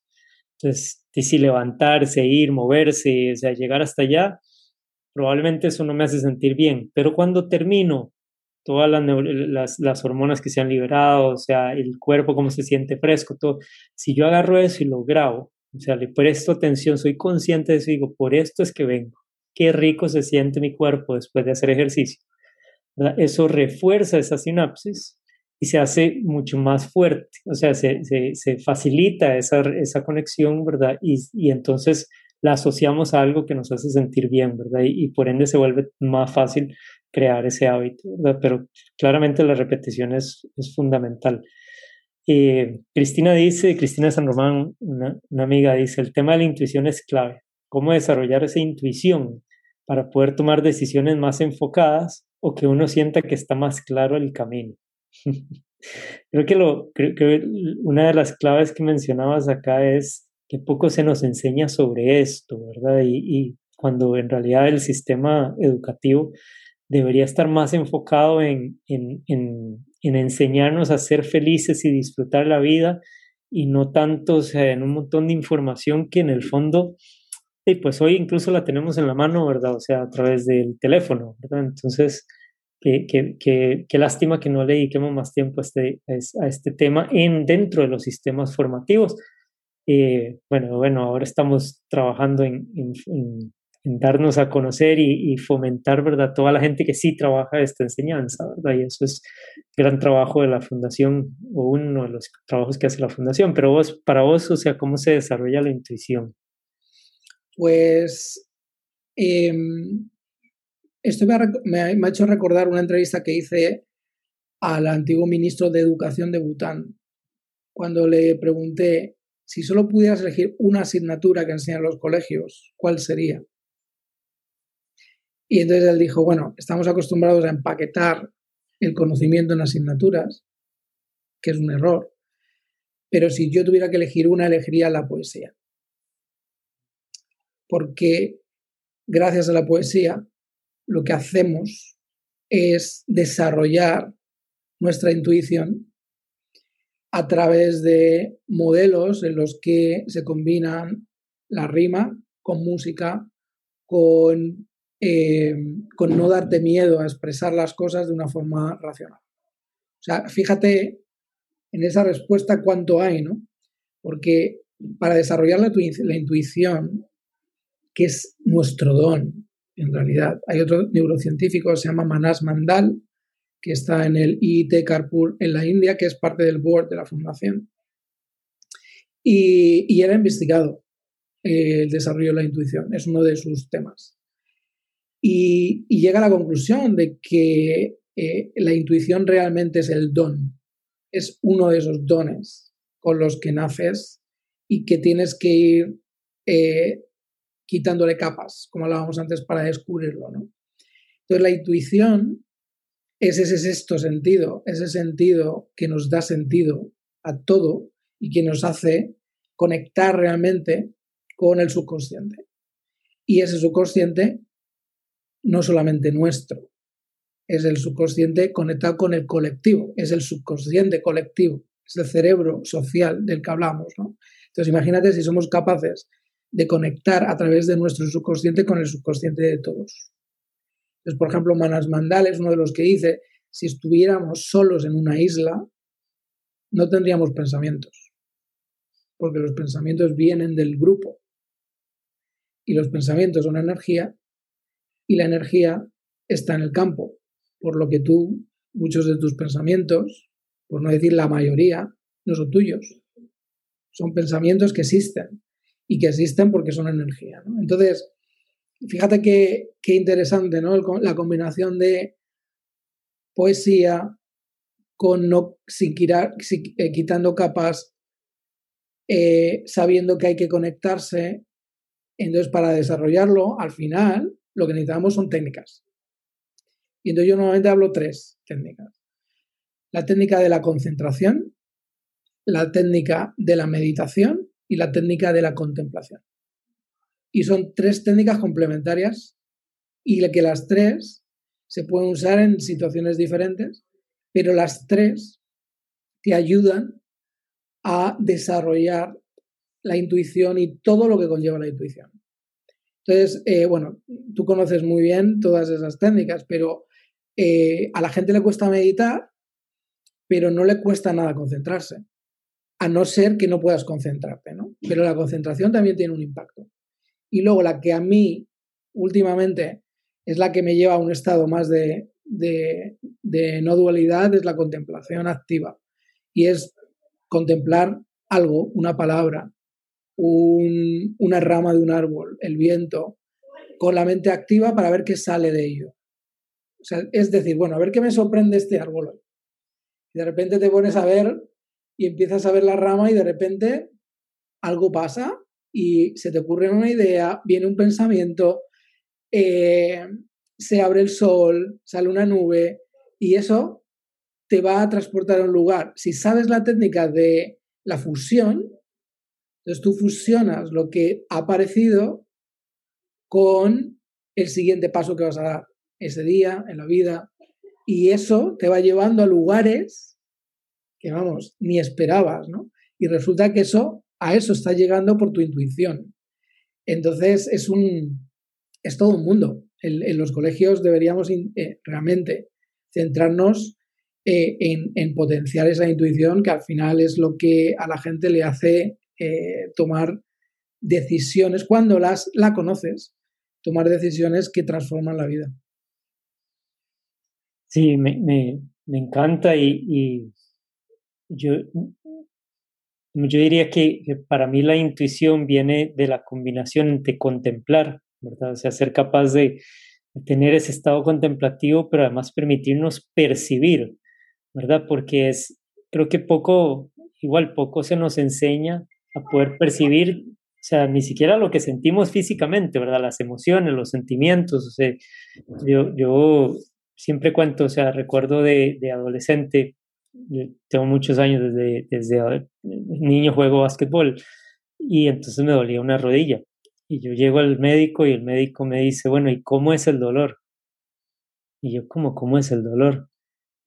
Entonces, si levantarse, ir, moverse, o sea, llegar hasta allá, probablemente eso no me hace sentir bien. Pero cuando termino, todas las, las, hormonas que se han liberado, o sea, el cuerpo, cómo se siente fresco, todo, si yo agarro eso y lo grabo, o sea, le presto atención, soy consciente de eso digo, por esto es que vengo qué rico se siente mi cuerpo después de hacer ejercicio. Eso refuerza esa sinapsis y se hace mucho más fuerte, o sea, se, se, facilita esa, esa, conexión, ¿verdad? Y, y, entonces la asociamos a algo que nos hace sentir bien, ¿verdad? Y, por ende se vuelve más fácil crear ese hábito, pero claramente la repetición es, es fundamental. Eh, Cristina dice, Cristina San Román, una, una, amiga, dice, el tema de la intuición es clave. ¿Cómo desarrollar esa intuición para poder tomar decisiones más enfocadas o que uno sienta que está más claro el camino? creo, que lo, creo que una de las claves que mencionabas acá es que poco se nos enseña sobre esto, ¿verdad? Y, y cuando en realidad el sistema educativo debería estar más enfocado en, en, en, en, enseñarnos a ser felices y disfrutar la vida y no tanto en un montón de información que en el fondo, y pues hoy incluso la tenemos en la mano, ¿verdad? O sea, a través del teléfono, ¿verdad? Entonces, qué, qué, qué, qué lástima que no le dediquemos más tiempo a este, a este tema en, dentro de los sistemas formativos. Eh, bueno, bueno, ahora estamos trabajando en, en, en darnos a conocer y, fomentar, ¿verdad? Toda la gente que sí trabaja esta enseñanza, ¿verdad? Y eso es gran trabajo de la fundación o uno de los trabajos que hace la fundación. Pero vos, para vos, o sea, ¿cómo se desarrolla la intuición? Pues em, esto me ha, hecho recordar una entrevista que hice al antiguo ministro de Educación de Bután, cuando le pregunté si solo pudieras elegir una asignatura que enseñan los colegios, ¿cuál sería? Y entonces él dijo, bueno, estamos acostumbrados a empaquetar el conocimiento en asignaturas, que es un error, pero si yo tuviera que elegir una, elegiría la poesía. Porque gracias a la poesía, lo que hacemos es desarrollar nuestra intuición a través de modelos en los que se combinan la rima con música, con eh, con no darte miedo a expresar las cosas de una forma racional. O sea, fíjate en esa respuesta cuánto hay, ¿no? Porque para desarrollar la, la intuición, que es nuestro don, en realidad, hay otro neurocientífico, se llama Manas Mandal, que está en el IIT Karpur en la India, que es parte del board de la fundación. Y, y él ha investigado el desarrollo de la intuición, es uno de sus temas. Y, llega a la conclusión de que eh, la intuición realmente es el don, es uno de esos dones con los que naces y que tienes que ir eh, quitándole capas, como hablábamos antes, para descubrirlo. ¿no? Entonces la intuición es ese sexto sentido, ese sentido que nos da sentido a todo y que nos hace conectar realmente con el subconsciente. Y ese subconsciente no solamente nuestro, es el subconsciente conectado con el colectivo, es el subconsciente colectivo, es el cerebro social del que hablamos. ¿no? Entonces imagínate si somos capaces de conectar a través de nuestro subconsciente con el subconsciente de todos. Entonces, por ejemplo, Manas Mandal es uno de los que dice, si estuviéramos solos en una isla, no tendríamos pensamientos, porque los pensamientos vienen del grupo y los pensamientos son energía y la energía está en el campo, por lo que tú, muchos de tus pensamientos, por no decir la mayoría, no son tuyos. Son pensamientos que existen y que existen porque son energía. Entonces, fíjate qué, qué interesante ¿no? la combinación de poesía con no sin, eh, quitando capas, eh, sabiendo que hay que conectarse. Entonces, para desarrollarlo, al final, lo que necesitamos son técnicas. Y entonces yo normalmente hablo tres técnicas. La técnica de la concentración, la técnica de la meditación y la técnica de la contemplación. Y son tres técnicas complementarias y que las tres se pueden usar en situaciones diferentes, pero las tres te ayudan a desarrollar la intuición y todo lo que conlleva la intuición. Entonces, eh, bueno, tú conoces muy bien todas esas técnicas, pero eh, a la gente le cuesta meditar, pero no le cuesta nada concentrarse, a no ser que no puedas concentrarte, ¿no? Pero la concentración también tiene un impacto. Y luego la que a mí últimamente es la que me lleva a un estado más de, de, no dualidad, es la contemplación activa. Y es contemplar algo, una palabra, una rama de un árbol, el viento, con la mente activa para ver qué sale de ello. O sea, es decir, bueno, a ver qué me sorprende este árbol. Y de repente te pones a ver y empiezas a ver la rama y de repente algo pasa y se te ocurre una idea, viene un pensamiento, eh, se abre el sol, sale una nube y eso te va a transportar a un lugar. Si sabes la técnica de la fusión, entonces tú fusionas lo que ha aparecido con el siguiente paso que vas a dar ese día en la vida y eso te va llevando a lugares que vamos, ni esperabas, ¿no? Y resulta que eso a eso está llegando por tu intuición. Entonces es un es todo un mundo. En, los colegios deberíamos eh, realmente centrarnos eh, en, potenciar esa intuición que al final es lo que a la gente le hace eh, tomar decisiones cuando las la conoces, tomar decisiones que transforman la vida. Sí, me, encanta y, yo, yo diría que, para mí la intuición viene de la combinación entre contemplar, ¿verdad? O sea, ser capaz de tener ese estado contemplativo, pero además permitirnos percibir, ¿verdad? Porque es, creo que poco, igual poco se nos enseña a poder percibir, o sea, ni siquiera lo que sentimos físicamente, ¿verdad? Las emociones, los sentimientos, o sea, yo, yo siempre cuento, o sea, recuerdo de adolescente, tengo muchos años desde, desde niño juego básquetbol y entonces me dolía una rodilla. Y yo llego al médico y el médico me dice, bueno, ¿y cómo es el dolor? Y yo, ¿cómo, cómo es el dolor?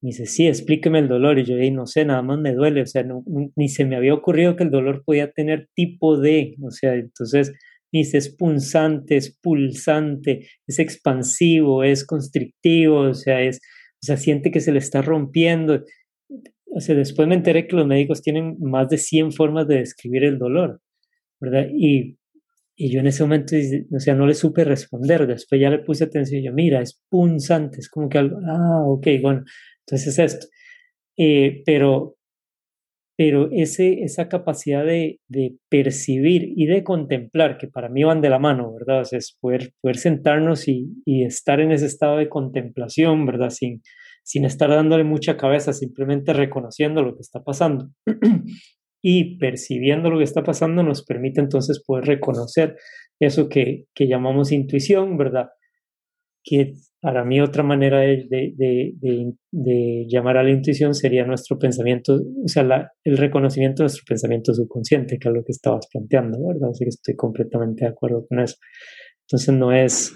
Me dice, sí, explíqueme el dolor. Y yo, no sé, nada más me duele. O sea, no, ni se me había ocurrido que el dolor podía tener tipo de, o sea, entonces me dice, es punzante, es pulsante, es expansivo, es constrictivo, o sea, es, o sea, siente que se le está rompiendo. O sea, después me enteré que los médicos tienen más de 100 formas de describir el dolor, ¿verdad? Y, y yo en ese momento, o sea, no le supe responder. Después ya le puse atención y yo, mira, es punzante, es como que algo, ah, ok, bueno, entonces es esto. Eh, pero, pero ese, esa capacidad de, de, percibir y de contemplar, que para mí van de la mano, ¿verdad? O sea, es poder, poder sentarnos y, y, estar en ese estado de contemplación, ¿verdad? Sin, sin estar dándole mucha cabeza, simplemente reconociendo lo que está pasando. y percibiendo lo que está pasando nos permite entonces poder reconocer eso que, que llamamos intuición, ¿verdad? que para mí otra manera de, de, llamar a la intuición sería nuestro pensamiento, o sea, el reconocimiento de nuestro pensamiento subconsciente, que es lo que estabas planteando, ¿verdad? Así que estoy completamente de acuerdo con eso. Entonces no es,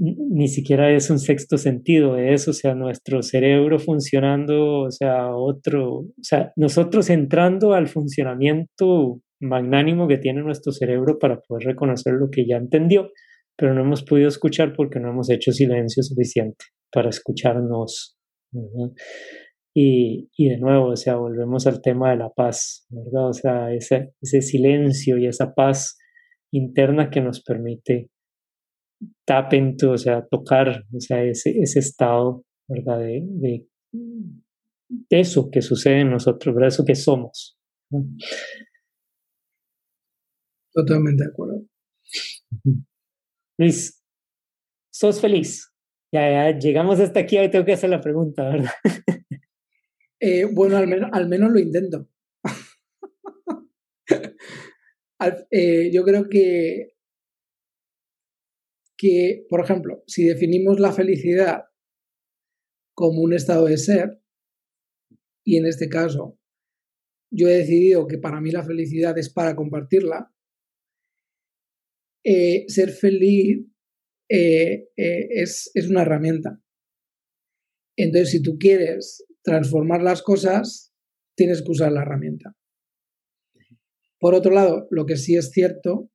ni siquiera es un sexto sentido, es, o sea, nuestro cerebro funcionando, o sea, otro, o sea, nosotros entrando al funcionamiento magnánimo que tiene nuestro cerebro para poder reconocer lo que ya entendió pero no hemos podido escuchar porque no hemos hecho silencio suficiente para escucharnos. Y, y, de nuevo, o sea, volvemos al tema de la paz. O sea, ese, ese silencio y esa paz interna que nos permite tapen, o sea, tocar, o sea, ese, ese estado, ¿verdad? De, de, eso que sucede en nosotros, ¿verdad? Eso que somos. Totalmente de acuerdo. Luis, ¿sos feliz? Ya, llegamos hasta aquí, hoy tengo que hacer la pregunta, ¿verdad? Eh, bueno, al menos, al menos lo intento. Eh, yo creo que, que, por ejemplo, si definimos la felicidad como un estado de ser, y en este caso yo he decidido que para mí la felicidad es para compartirla, eh, ser feliz eh, eh, es, es, una herramienta. Entonces, si tú quieres transformar las cosas, tienes que usar la herramienta. Por otro lado, lo que sí es cierto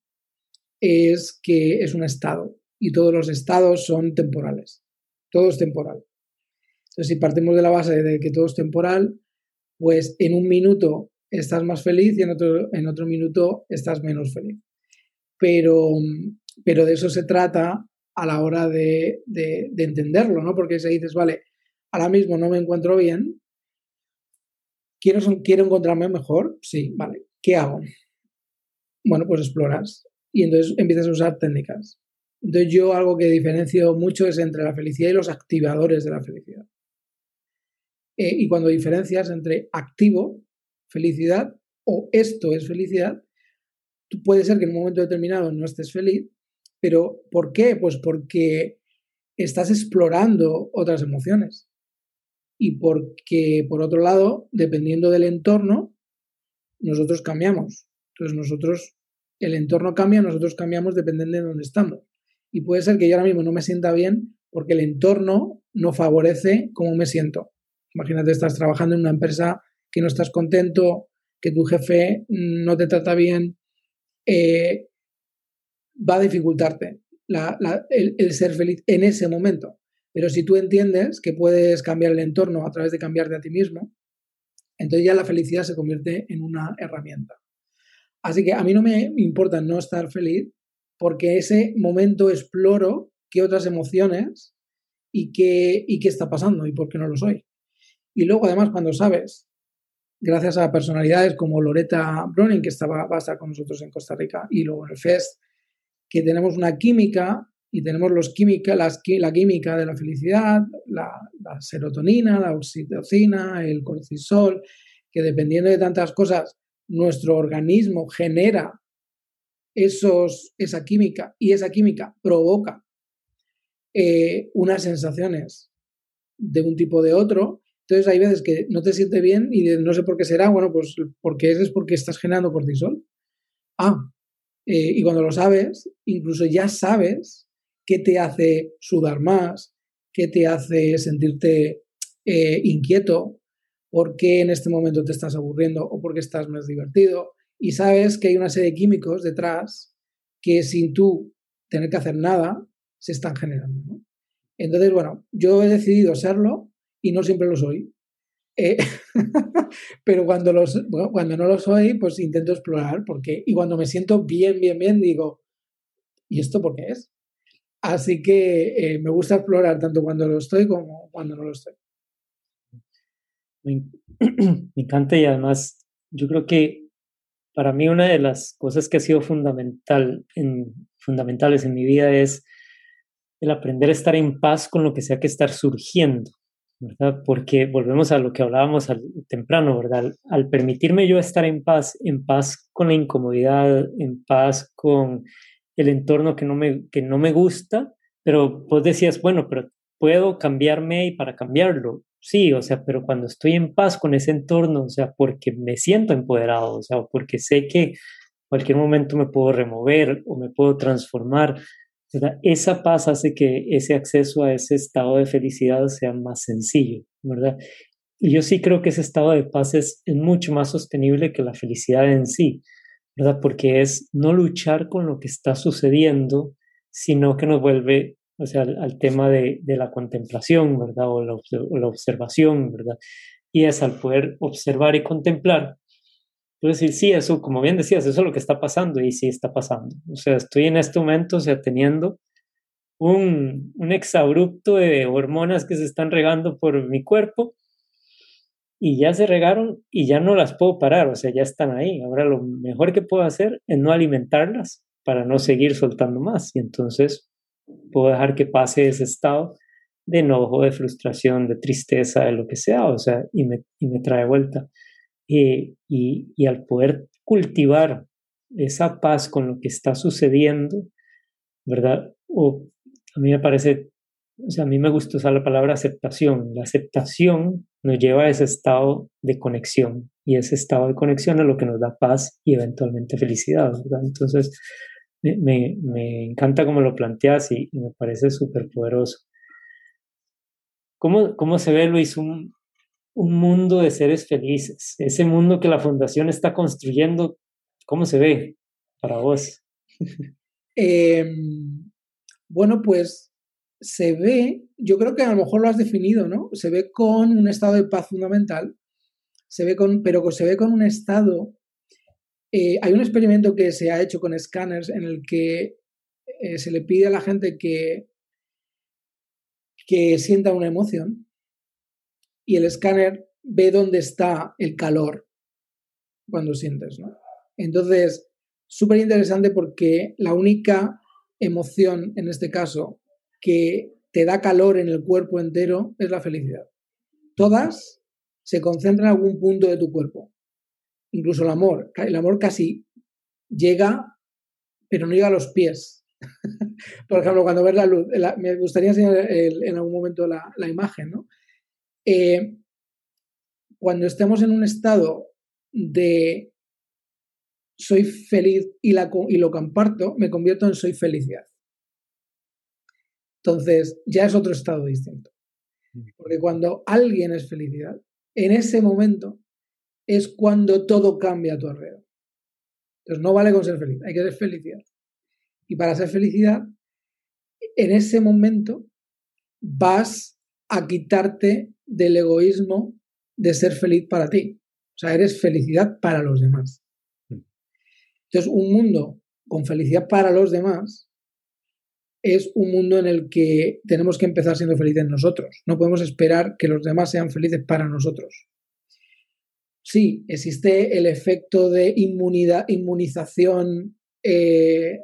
es que es un estado y todos los estados son temporales. Todo es temporal. Entonces, si partimos de la base de que todo es temporal, pues en un minuto estás más feliz y en otro, en otro minuto estás menos feliz pero, pero de eso se trata a la hora de, de, entenderlo, ¿no? Porque si dices, vale, ahora mismo no me encuentro bien, ¿quiero, quiero encontrarme mejor? Sí, vale, ¿qué hago? Bueno, pues exploras y entonces empiezas a usar técnicas. Entonces yo algo que diferencio mucho es entre la felicidad y los activadores de la felicidad. Eh, y cuando diferencias entre activo, felicidad, o esto es felicidad, puede ser que en un momento determinado no estés feliz, pero ¿por qué? Pues porque estás explorando otras emociones. Y porque, por otro lado, dependiendo del entorno, nosotros cambiamos. Entonces nosotros, el entorno cambia, nosotros cambiamos dependiendo de dónde estamos. Y puede ser que yo ahora mismo no me sienta bien porque el entorno no favorece cómo me siento. Imagínate, estás trabajando en una empresa que no estás contento, que tu jefe no te trata bien, eh, va a dificultarte el, ser feliz en ese momento. Pero si tú entiendes que puedes cambiar el entorno a través de cambiarte a ti mismo, entonces ya la felicidad se convierte en una herramienta. Así que a mí no me importa no estar feliz porque ese momento exploro qué otras emociones y qué, y qué está pasando y por qué no lo soy. Y luego además cuando sabes, gracias a personalidades como Loreta Browning, que estaba, va con nosotros en Costa Rica, y luego en el FEST, que tenemos una química y tenemos los química, las, la química de la felicidad, la, serotonina, la oxitocina, el cortisol, que dependiendo de tantas cosas, nuestro organismo genera esos, esa química y esa química provoca eh, unas sensaciones de un tipo de otro. Entonces hay veces que no te sientes bien y no sé por qué será, bueno, pues porque es porque estás generando cortisol. Ah, eh, y cuando lo sabes, incluso ya sabes qué te hace sudar más, qué te hace sentirte eh, inquieto, por qué en este momento te estás aburriendo o por qué estás más divertido. Y sabes que hay una serie de químicos detrás que sin tú tener que hacer nada, se están generando. Entonces, bueno, yo he decidido serlo y no siempre lo soy. Eh, pero cuando, los, cuando no lo soy, pues intento explorar porque y cuando me siento bien, bien, bien, digo, ¿y esto por qué es? Así que eh, me gusta explorar tanto cuando lo estoy como cuando no lo estoy. Me, me encanta y además yo creo que para mí una de las cosas que ha sido fundamental en, fundamentales en mi vida es el aprender a estar en paz con lo que sea que estar surgiendo. ¿verdad? Porque volvemos a lo que hablábamos al, temprano, ¿verdad? Al, permitirme yo estar en paz, en paz con la incomodidad, en paz con el entorno que no me, que no me gusta, pero vos decías, bueno, pero puedo cambiarme y para cambiarlo. Sí, o sea, pero cuando estoy en paz con ese entorno, o sea, porque me siento empoderado, o sea, porque sé que cualquier momento me puedo remover o me puedo transformar, esa paz hace que ese acceso a ese estado de felicidad sea más sencillo, ¿verdad? Y yo sí creo que ese estado de paz es, mucho más sostenible que la felicidad en sí, ¿verdad? Porque es no luchar con lo que está sucediendo, sino que nos vuelve, o sea, al, tema de, la contemplación, ¿verdad? O la, observación, ¿verdad? Y es al poder observar y contemplar, Puedes decir, sí, eso, como bien decías, eso es lo que está pasando y sí está pasando. O sea, estoy en este momento, o sea, teniendo un, un exabrupto de hormonas que se están regando por mi cuerpo y ya se regaron y ya no las puedo parar, o sea, ya están ahí. Ahora lo mejor que puedo hacer es no alimentarlas para no seguir soltando más y entonces puedo dejar que pase ese estado de enojo, de frustración, de tristeza, de lo que sea, o sea, y me, y me trae vuelta. Eh, y, y, al poder cultivar esa paz con lo que está sucediendo, ¿verdad? O a mí me parece, o sea, a mí me gusta usar la palabra aceptación. La aceptación nos lleva a ese estado de conexión y ese estado de conexión es lo que nos da paz y eventualmente felicidad, ¿verdad? Entonces, me, me, encanta cómo lo planteas y, me parece súper poderoso. ¿Cómo, ¿Cómo se ve, Luis, un, un mundo de seres felices, ese mundo que la fundación está construyendo, ¿cómo se ve para vos? Em, bueno, pues se ve, yo creo que a lo mejor lo has definido, ¿no? Se ve con un estado de paz fundamental, se ve con, pero se ve con un estado. Eh, hay un experimento que se ha hecho con escáneres en el que eh, se le pide a la gente que, que sienta una emoción y el escáner ve dónde está el calor cuando sientes, ¿no? Entonces, súper interesante porque la única emoción, en este caso, que te da calor en el cuerpo entero, es la felicidad. Todas se concentran en algún punto de tu cuerpo. Incluso el amor. El amor casi llega, pero no llega a los pies. Por ejemplo, cuando ves la luz, me gustaría enseñar en algún momento la, imagen, ¿no? Eh, cuando estemos en un estado de soy feliz y, la, y lo comparto, me convierto en soy felicidad. Entonces, ya es otro estado distinto. Mm. Porque cuando alguien es felicidad, en ese momento es cuando todo cambia a tu alrededor. Entonces, no vale con ser feliz, hay que ser felicidad. Y para ser felicidad, en ese momento vas a quitarte del egoísmo de ser feliz para ti. O sea, eres felicidad para los demás. Entonces, un mundo con felicidad para los demás es un mundo en el que tenemos que empezar siendo felices nosotros. No podemos esperar que los demás sean felices para nosotros. Sí, existe el efecto de inmunidad, inmunización, eh,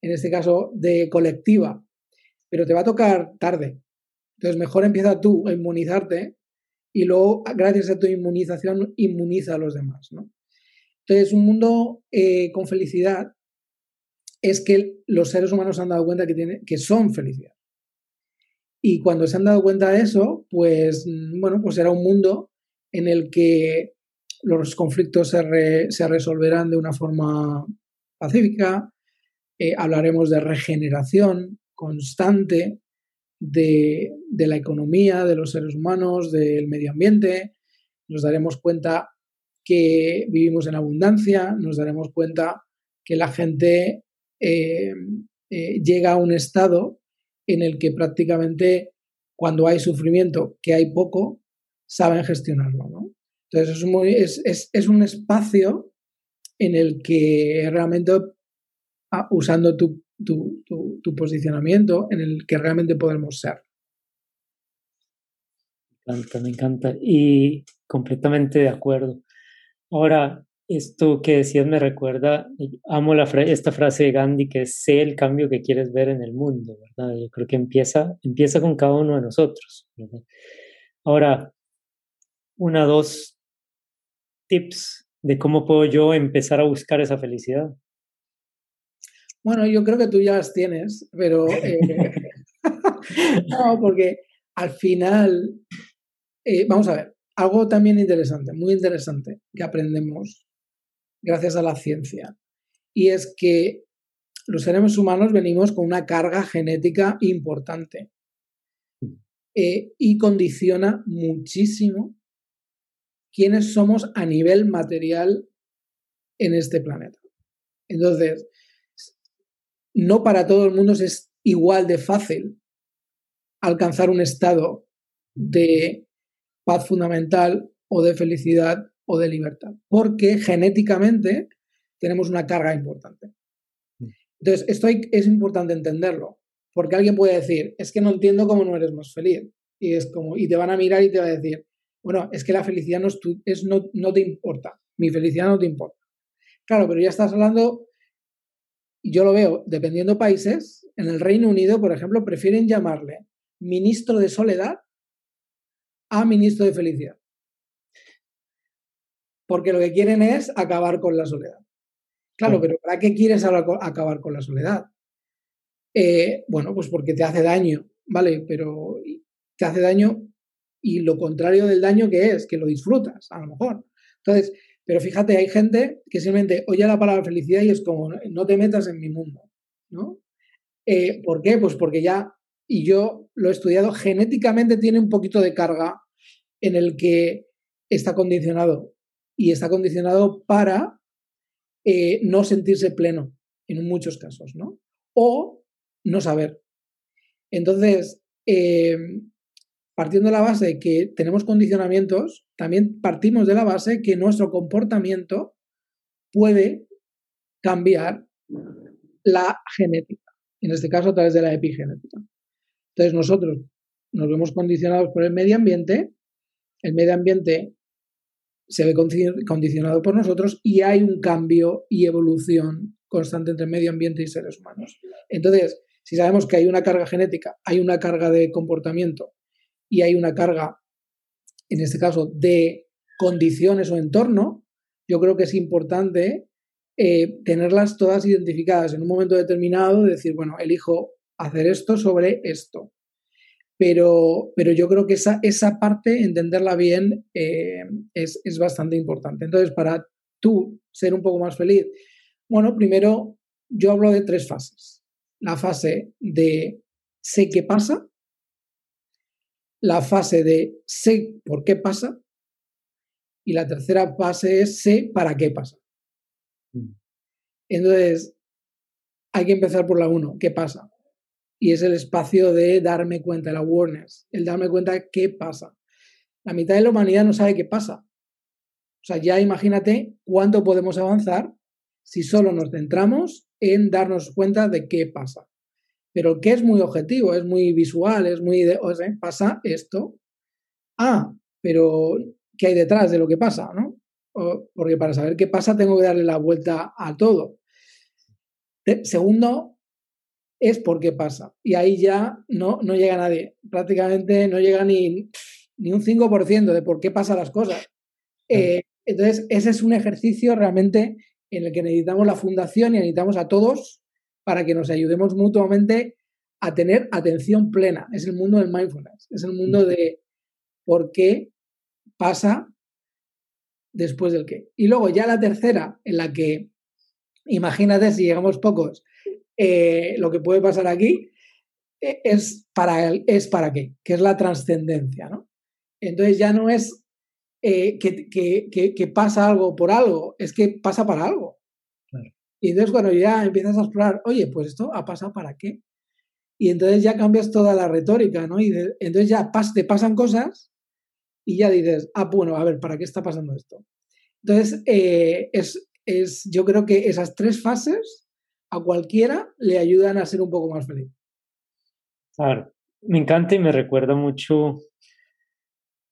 en este caso de colectiva, pero te va a tocar tarde. Entonces, mejor empieza tú a inmunizarte y luego, gracias a tu inmunización, inmuniza a los demás. ¿no? Entonces, un mundo eh, con felicidad es que los seres humanos se han dado cuenta que, que son felicidad. Y cuando se han dado cuenta de eso, pues mm, bueno, pues será un mundo en el que los conflictos se, resolverán de una forma pacífica, eh, hablaremos de regeneración constante de, de, la economía, de los seres humanos, del medio ambiente, nos daremos cuenta que vivimos en abundancia, nos daremos cuenta que la gente eh, eh, llega a un estado en el que prácticamente cuando hay sufrimiento, que hay poco, saben gestionarlo. Entonces es, es, un espacio en el que realmente, ah, usando tu, posicionamiento, en el que realmente podemos ser. Me encanta, me encanta. Y completamente de acuerdo. Ahora, esto que decías me recuerda, amo la esta frase de Gandhi que es sé el cambio que quieres ver en el mundo, ¿verdad? Yo creo que empieza con cada uno de nosotros. Ahora, una, dos tips de cómo puedo yo empezar a buscar esa felicidad. Bueno, yo creo que tú ya las tienes, pero eh, no, porque al final, eh, vamos a ver, algo también interesante, muy interesante, que aprendemos gracias a la ciencia, y es que los seres humanos venimos con una carga genética importante eh, y condiciona muchísimo quiénes somos a nivel material en este planeta. Entonces, no para todo el mundo es igual de fácil alcanzar un estado de paz fundamental o de felicidad o de libertad, porque genéticamente tenemos una carga importante. Mm. Entonces, esto es importante entenderlo, porque alguien puede decir, es que no entiendo cómo no eres más feliz. Y es como, y te van a mirar y te va a decir, bueno, es que la felicidad no, es no, no te importa, mi felicidad no te importa. Claro, pero ya estás hablando, yo lo veo, dependiendo países, en el Reino Unido, por ejemplo, prefieren llamarle ministro de soledad a ministro de felicidad. Porque lo que quieren es acabar con la soledad. Claro, pero ¿para qué quieres acabar con la soledad? Eh, bueno, pues porque te hace daño, ¿vale? Pero te hace daño y lo contrario del daño que es, que lo disfrutas, a lo mejor. Entonces, pero fíjate, hay gente que simplemente oye la palabra felicidad y es como, no te metas en mi mundo, ¿no? Eh, ¿Por qué? Pues porque ya, y yo lo he estudiado, genéticamente tiene un poquito de carga en el que está condicionado y está condicionado para eh, no sentirse pleno en muchos casos, ¿no? O no saber. Entonces, eh, partiendo de la base de que tenemos condicionamientos, también partimos de la base que nuestro comportamiento puede cambiar la genética, en este caso a través de la epigenética. Entonces nosotros nos vemos condicionados por el medio ambiente el medio ambiente se ve condicionado por nosotros y hay un cambio y evolución constante entre medio ambiente y seres humanos. Entonces, si sabemos que hay una carga genética, hay una carga de comportamiento y hay una carga, en este caso, de condiciones o entorno, yo creo que es importante eh, tenerlas todas identificadas en un momento determinado, decir, bueno, elijo hacer esto sobre esto. Pero, pero yo creo que esa, esa parte, entenderla bien, eh, es, es bastante importante. Entonces, para tú ser un poco más feliz, bueno, primero yo hablo de tres fases. La fase de sé qué pasa, la fase de sé por qué pasa y la tercera fase es sé para qué pasa. Mm. Entonces, hay que empezar por la uno, ¿qué pasa? Y es el espacio de darme cuenta, el awareness, el darme cuenta de qué pasa. La mitad de la humanidad no sabe qué pasa. O sea, ya imagínate cuánto podemos avanzar si solo nos centramos en darnos cuenta de qué pasa. Pero que es muy objetivo, es muy visual, es muy de, o sea, pasa esto. Ah, pero ¿qué hay detrás de lo que pasa? ¿no? porque para saber qué pasa tengo que darle la vuelta a todo. segundo, es por qué pasa. Y ahí ya no, no llega nadie. Prácticamente no llega ni, ni un 5% de por qué pasan las cosas. Eh, entonces, ese es un ejercicio realmente en el que necesitamos la fundación y necesitamos a todos para que nos ayudemos mutuamente a tener atención plena. Es el mundo del mindfulness, es el mundo de por qué pasa después del qué. Y luego ya la tercera, en la que, imagínate si llegamos pocos, eh, lo que puede pasar aquí eh, es para, es para qué, que es la trascendencia, ¿no? Entonces ya no es eh, que, que, que, pasa algo por algo, es que pasa para algo. Y entonces cuando ya empiezas a explorar, oye, pues esto ha pasado para qué. Y entonces ya cambias toda la retórica, ¿no? Y entonces ya te pasan cosas y ya dices, ah, bueno, a ver, ¿para qué está pasando esto? Entonces, eh, es, es, yo creo que esas tres fases a cualquiera le ayudan a ser un poco más feliz. Claro, me encanta y me recuerda mucho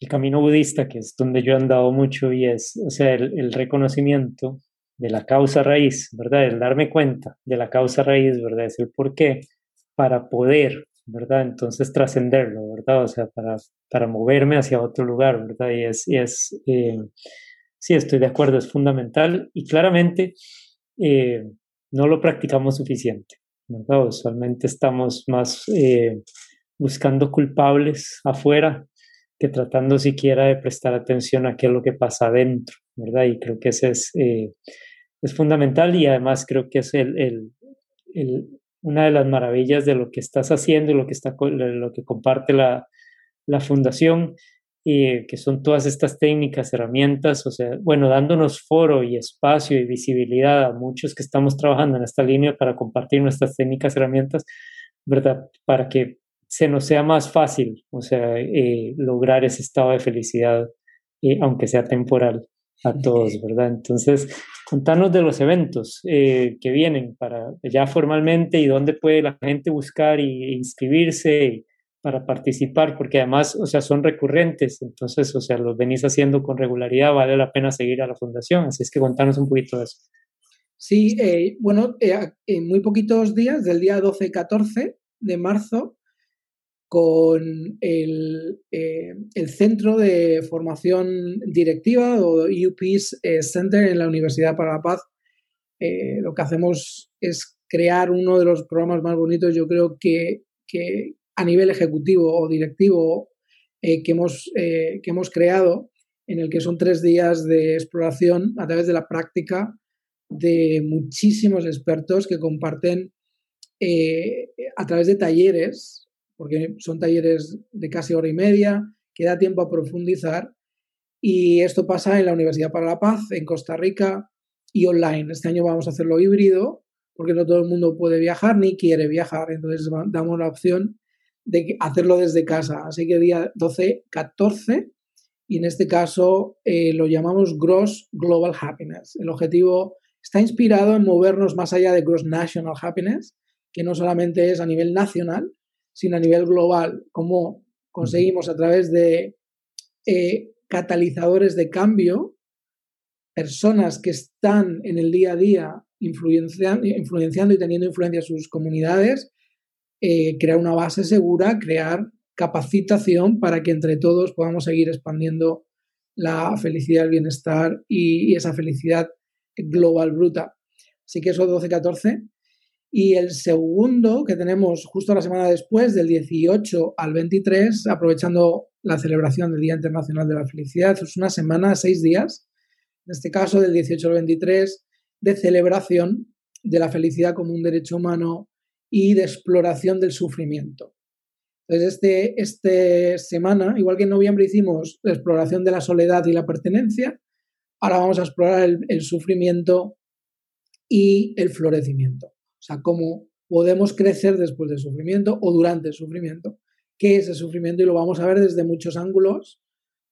el camino budista, que es donde yo he andado mucho y es, o sea, el reconocimiento de la causa raíz, ¿verdad? El darme cuenta de la causa raíz, ¿verdad? Es el por qué, para poder, ¿verdad? Entonces trascenderlo, ¿verdad? O sea, para, para moverme hacia otro lugar, ¿verdad? Y es, y es eh, sí, estoy de acuerdo, es fundamental y claramente eh, no lo practicamos suficiente, ¿verdad? Usualmente estamos más eh, buscando culpables afuera que tratando siquiera de prestar atención a qué es lo que pasa adentro, ¿verdad? Y creo que ese es es fundamental y además creo que es el, el, el, una de las maravillas de lo que estás haciendo y lo que, está, lo que comparte la, la fundación, y que son todas estas técnicas, herramientas, o sea, bueno, dándonos foro y espacio y visibilidad a muchos que estamos trabajando en esta línea para compartir nuestras técnicas, herramientas, ¿verdad? Para que se nos sea más fácil, o sea, eh, lograr ese estado de felicidad, eh, aunque sea temporal a todos, ¿verdad? Entonces, contanos de los eventos eh, que vienen para ya formalmente y dónde puede la gente buscar y, inscribirse para participar, porque además, o sea, son recurrentes, entonces, o sea, los venís haciendo con regularidad, vale la pena seguir a la fundación, así es que contanos un poquito de eso. Sí, eh, bueno, eh, en muy poquitos días, del día 12-14 de marzo, con el, eh, el, Centro de Formación Directiva o eh, Center en la Universidad para la Paz. Eh, lo que hacemos es crear uno de los programas más bonitos, yo creo que, que a nivel ejecutivo o directivo que, hemos, que hemos creado, en el que son tres días de exploración a través de la práctica de muchísimos expertos que comparten a través de talleres porque son talleres de casi hora y media, que da tiempo a profundizar. Y esto pasa en la Universidad para la Paz, en Costa Rica y online. Este año vamos a hacerlo híbrido, porque no todo el mundo puede viajar ni quiere viajar. Entonces damos la opción de hacerlo desde casa. Así que día 12, 14, y en este caso eh, lo llamamos Gross Global Happiness. El objetivo está inspirado en movernos más allá de Gross National Happiness, que no solamente es a nivel nacional, sino a nivel global, cómo conseguimos a través de eh, catalizadores de cambio personas que están en el día a día influenciando, influenciando y teniendo influencia en sus comunidades, eh, crear una base segura, crear capacitación para que entre todos podamos seguir expandiendo la felicidad, el bienestar y, esa felicidad global bruta. Así que eso 12-14. Y el segundo que tenemos justo la semana después, del 18 al 23, aprovechando la celebración del Día Internacional de la Felicidad, es una semana, seis días, en este caso del 18 al 23, de celebración de la felicidad como un derecho humano y de exploración del sufrimiento. Entonces, este, este semana, igual que en noviembre hicimos la exploración de la soledad y la pertenencia, ahora vamos a explorar el, el sufrimiento y el florecimiento. O sea, cómo podemos crecer después del sufrimiento o durante el sufrimiento, qué es el sufrimiento y lo vamos a ver desde muchos ángulos,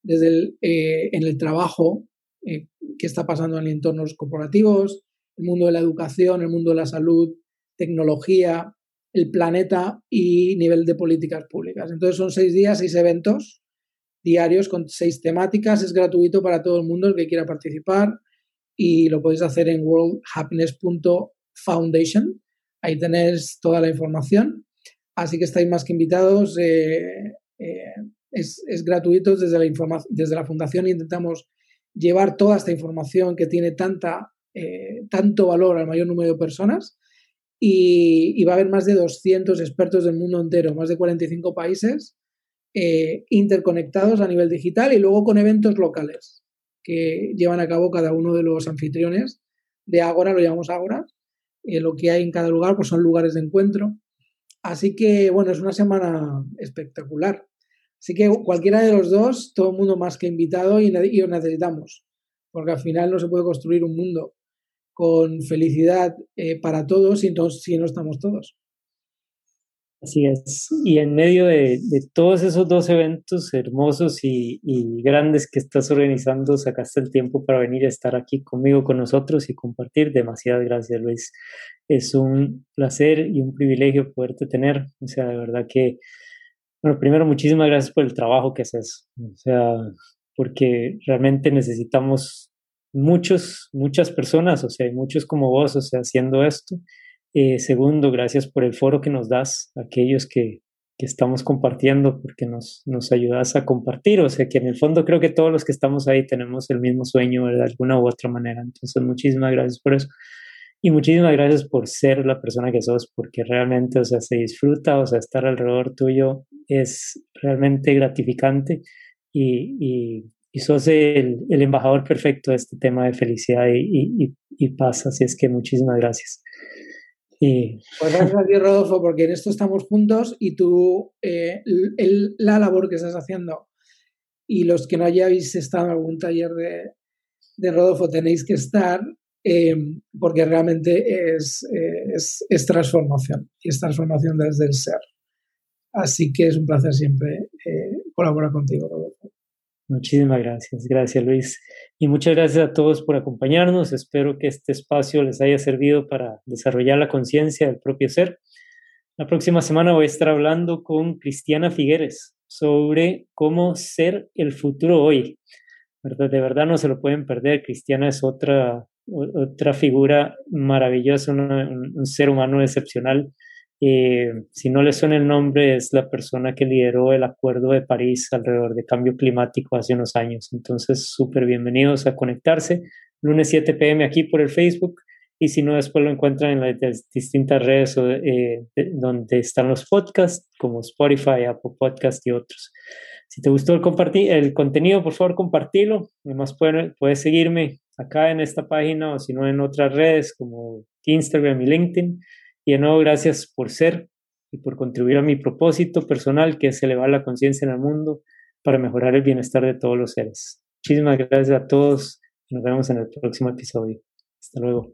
desde el, eh, en el trabajo, eh, qué está pasando en entornos corporativos, el mundo de la educación, el mundo de la salud, tecnología, el planeta y nivel de políticas públicas. Entonces son seis días, seis eventos diarios con seis temáticas. Es gratuito para todo el mundo el que quiera participar y lo podéis hacer en worldhappiness.foundation. Ahí tenéis toda la información. Así que estáis más que invitados. Eh, eh, es, es, gratuito desde la, desde la fundación. Intentamos llevar toda esta información que tiene tanta, eh, tanto valor al mayor número de personas. Y, va a haber más de 200 expertos del mundo entero, más de 45 países interconectados a nivel digital y luego con eventos locales que llevan a cabo cada uno de los anfitriones de Ágora, lo llamamos Ágora. Eh, lo que hay en cada lugar pues son lugares de encuentro. Así que, bueno, es una semana espectacular. Así que cualquiera de los dos, todo el mundo más que invitado y, y necesitamos, porque al final no se puede construir un mundo con felicidad eh, para todos si si no estamos todos. Así es. Y en medio de, todos esos dos eventos hermosos y, grandes que estás organizando, sacaste el tiempo para venir a estar aquí conmigo, con nosotros y compartir. Demasiadas gracias, Luis. Es un placer y un privilegio poderte tener. O sea, de verdad que, bueno, primero, muchísimas gracias por el trabajo que haces. O sea, porque realmente necesitamos muchos, muchas personas, o sea, muchos como vos, o sea, haciendo esto eh, segundo, gracias por el foro que nos das, aquellos que, que estamos compartiendo, porque nos, nos ayudas a compartir. O sea que en el fondo creo que todos los que estamos ahí tenemos el mismo sueño de alguna u otra manera. Entonces, muchísimas gracias por eso. Y muchísimas gracias por ser la persona que sos, porque realmente, o sea, se disfruta, o sea, estar alrededor tuyo es realmente gratificante y, y, y sos el, el, embajador perfecto de este tema de felicidad y, y, y paz. Así es que muchísimas gracias. Pues gracias a ti, Rodolfo, porque en esto estamos juntos y tú, eh, la labor que estás haciendo y los que no hayáis estado en algún taller de, de Rodolfo tenéis que estar eh, porque realmente es, eh, es, es, transformación y es transformación desde el ser. Así que es un placer siempre colaborar contigo, Rodolfo. Muchísimas gracias, gracias Luis. Y muchas gracias a todos por acompañarnos. Espero que este espacio les haya servido para desarrollar la conciencia del propio ser. La próxima semana voy a estar hablando con Cristiana Figueres sobre cómo ser el futuro hoy. De verdad no se lo pueden perder. Cristiana es otra, otra figura maravillosa, un ser humano excepcional eh, si no le suena el nombre, es la persona que lideró el Acuerdo de París alrededor de cambio climático hace unos años. Entonces, súper bienvenidos a conectarse. Lunes 7 pm aquí por el Facebook y si no, después lo encuentran en las distintas redes eh, donde están los podcasts, como Spotify, Apple Podcast y otros. Si te gustó el, el contenido, por favor, compartilo. Además, puedes, puedes seguirme acá en esta página o si no en otras redes como Instagram y LinkedIn. Y de nuevo, gracias por ser y por contribuir a mi propósito personal, que es elevar la conciencia en el mundo para mejorar el bienestar de todos los seres. Muchísimas gracias a todos nos vemos en el próximo episodio. Hasta luego.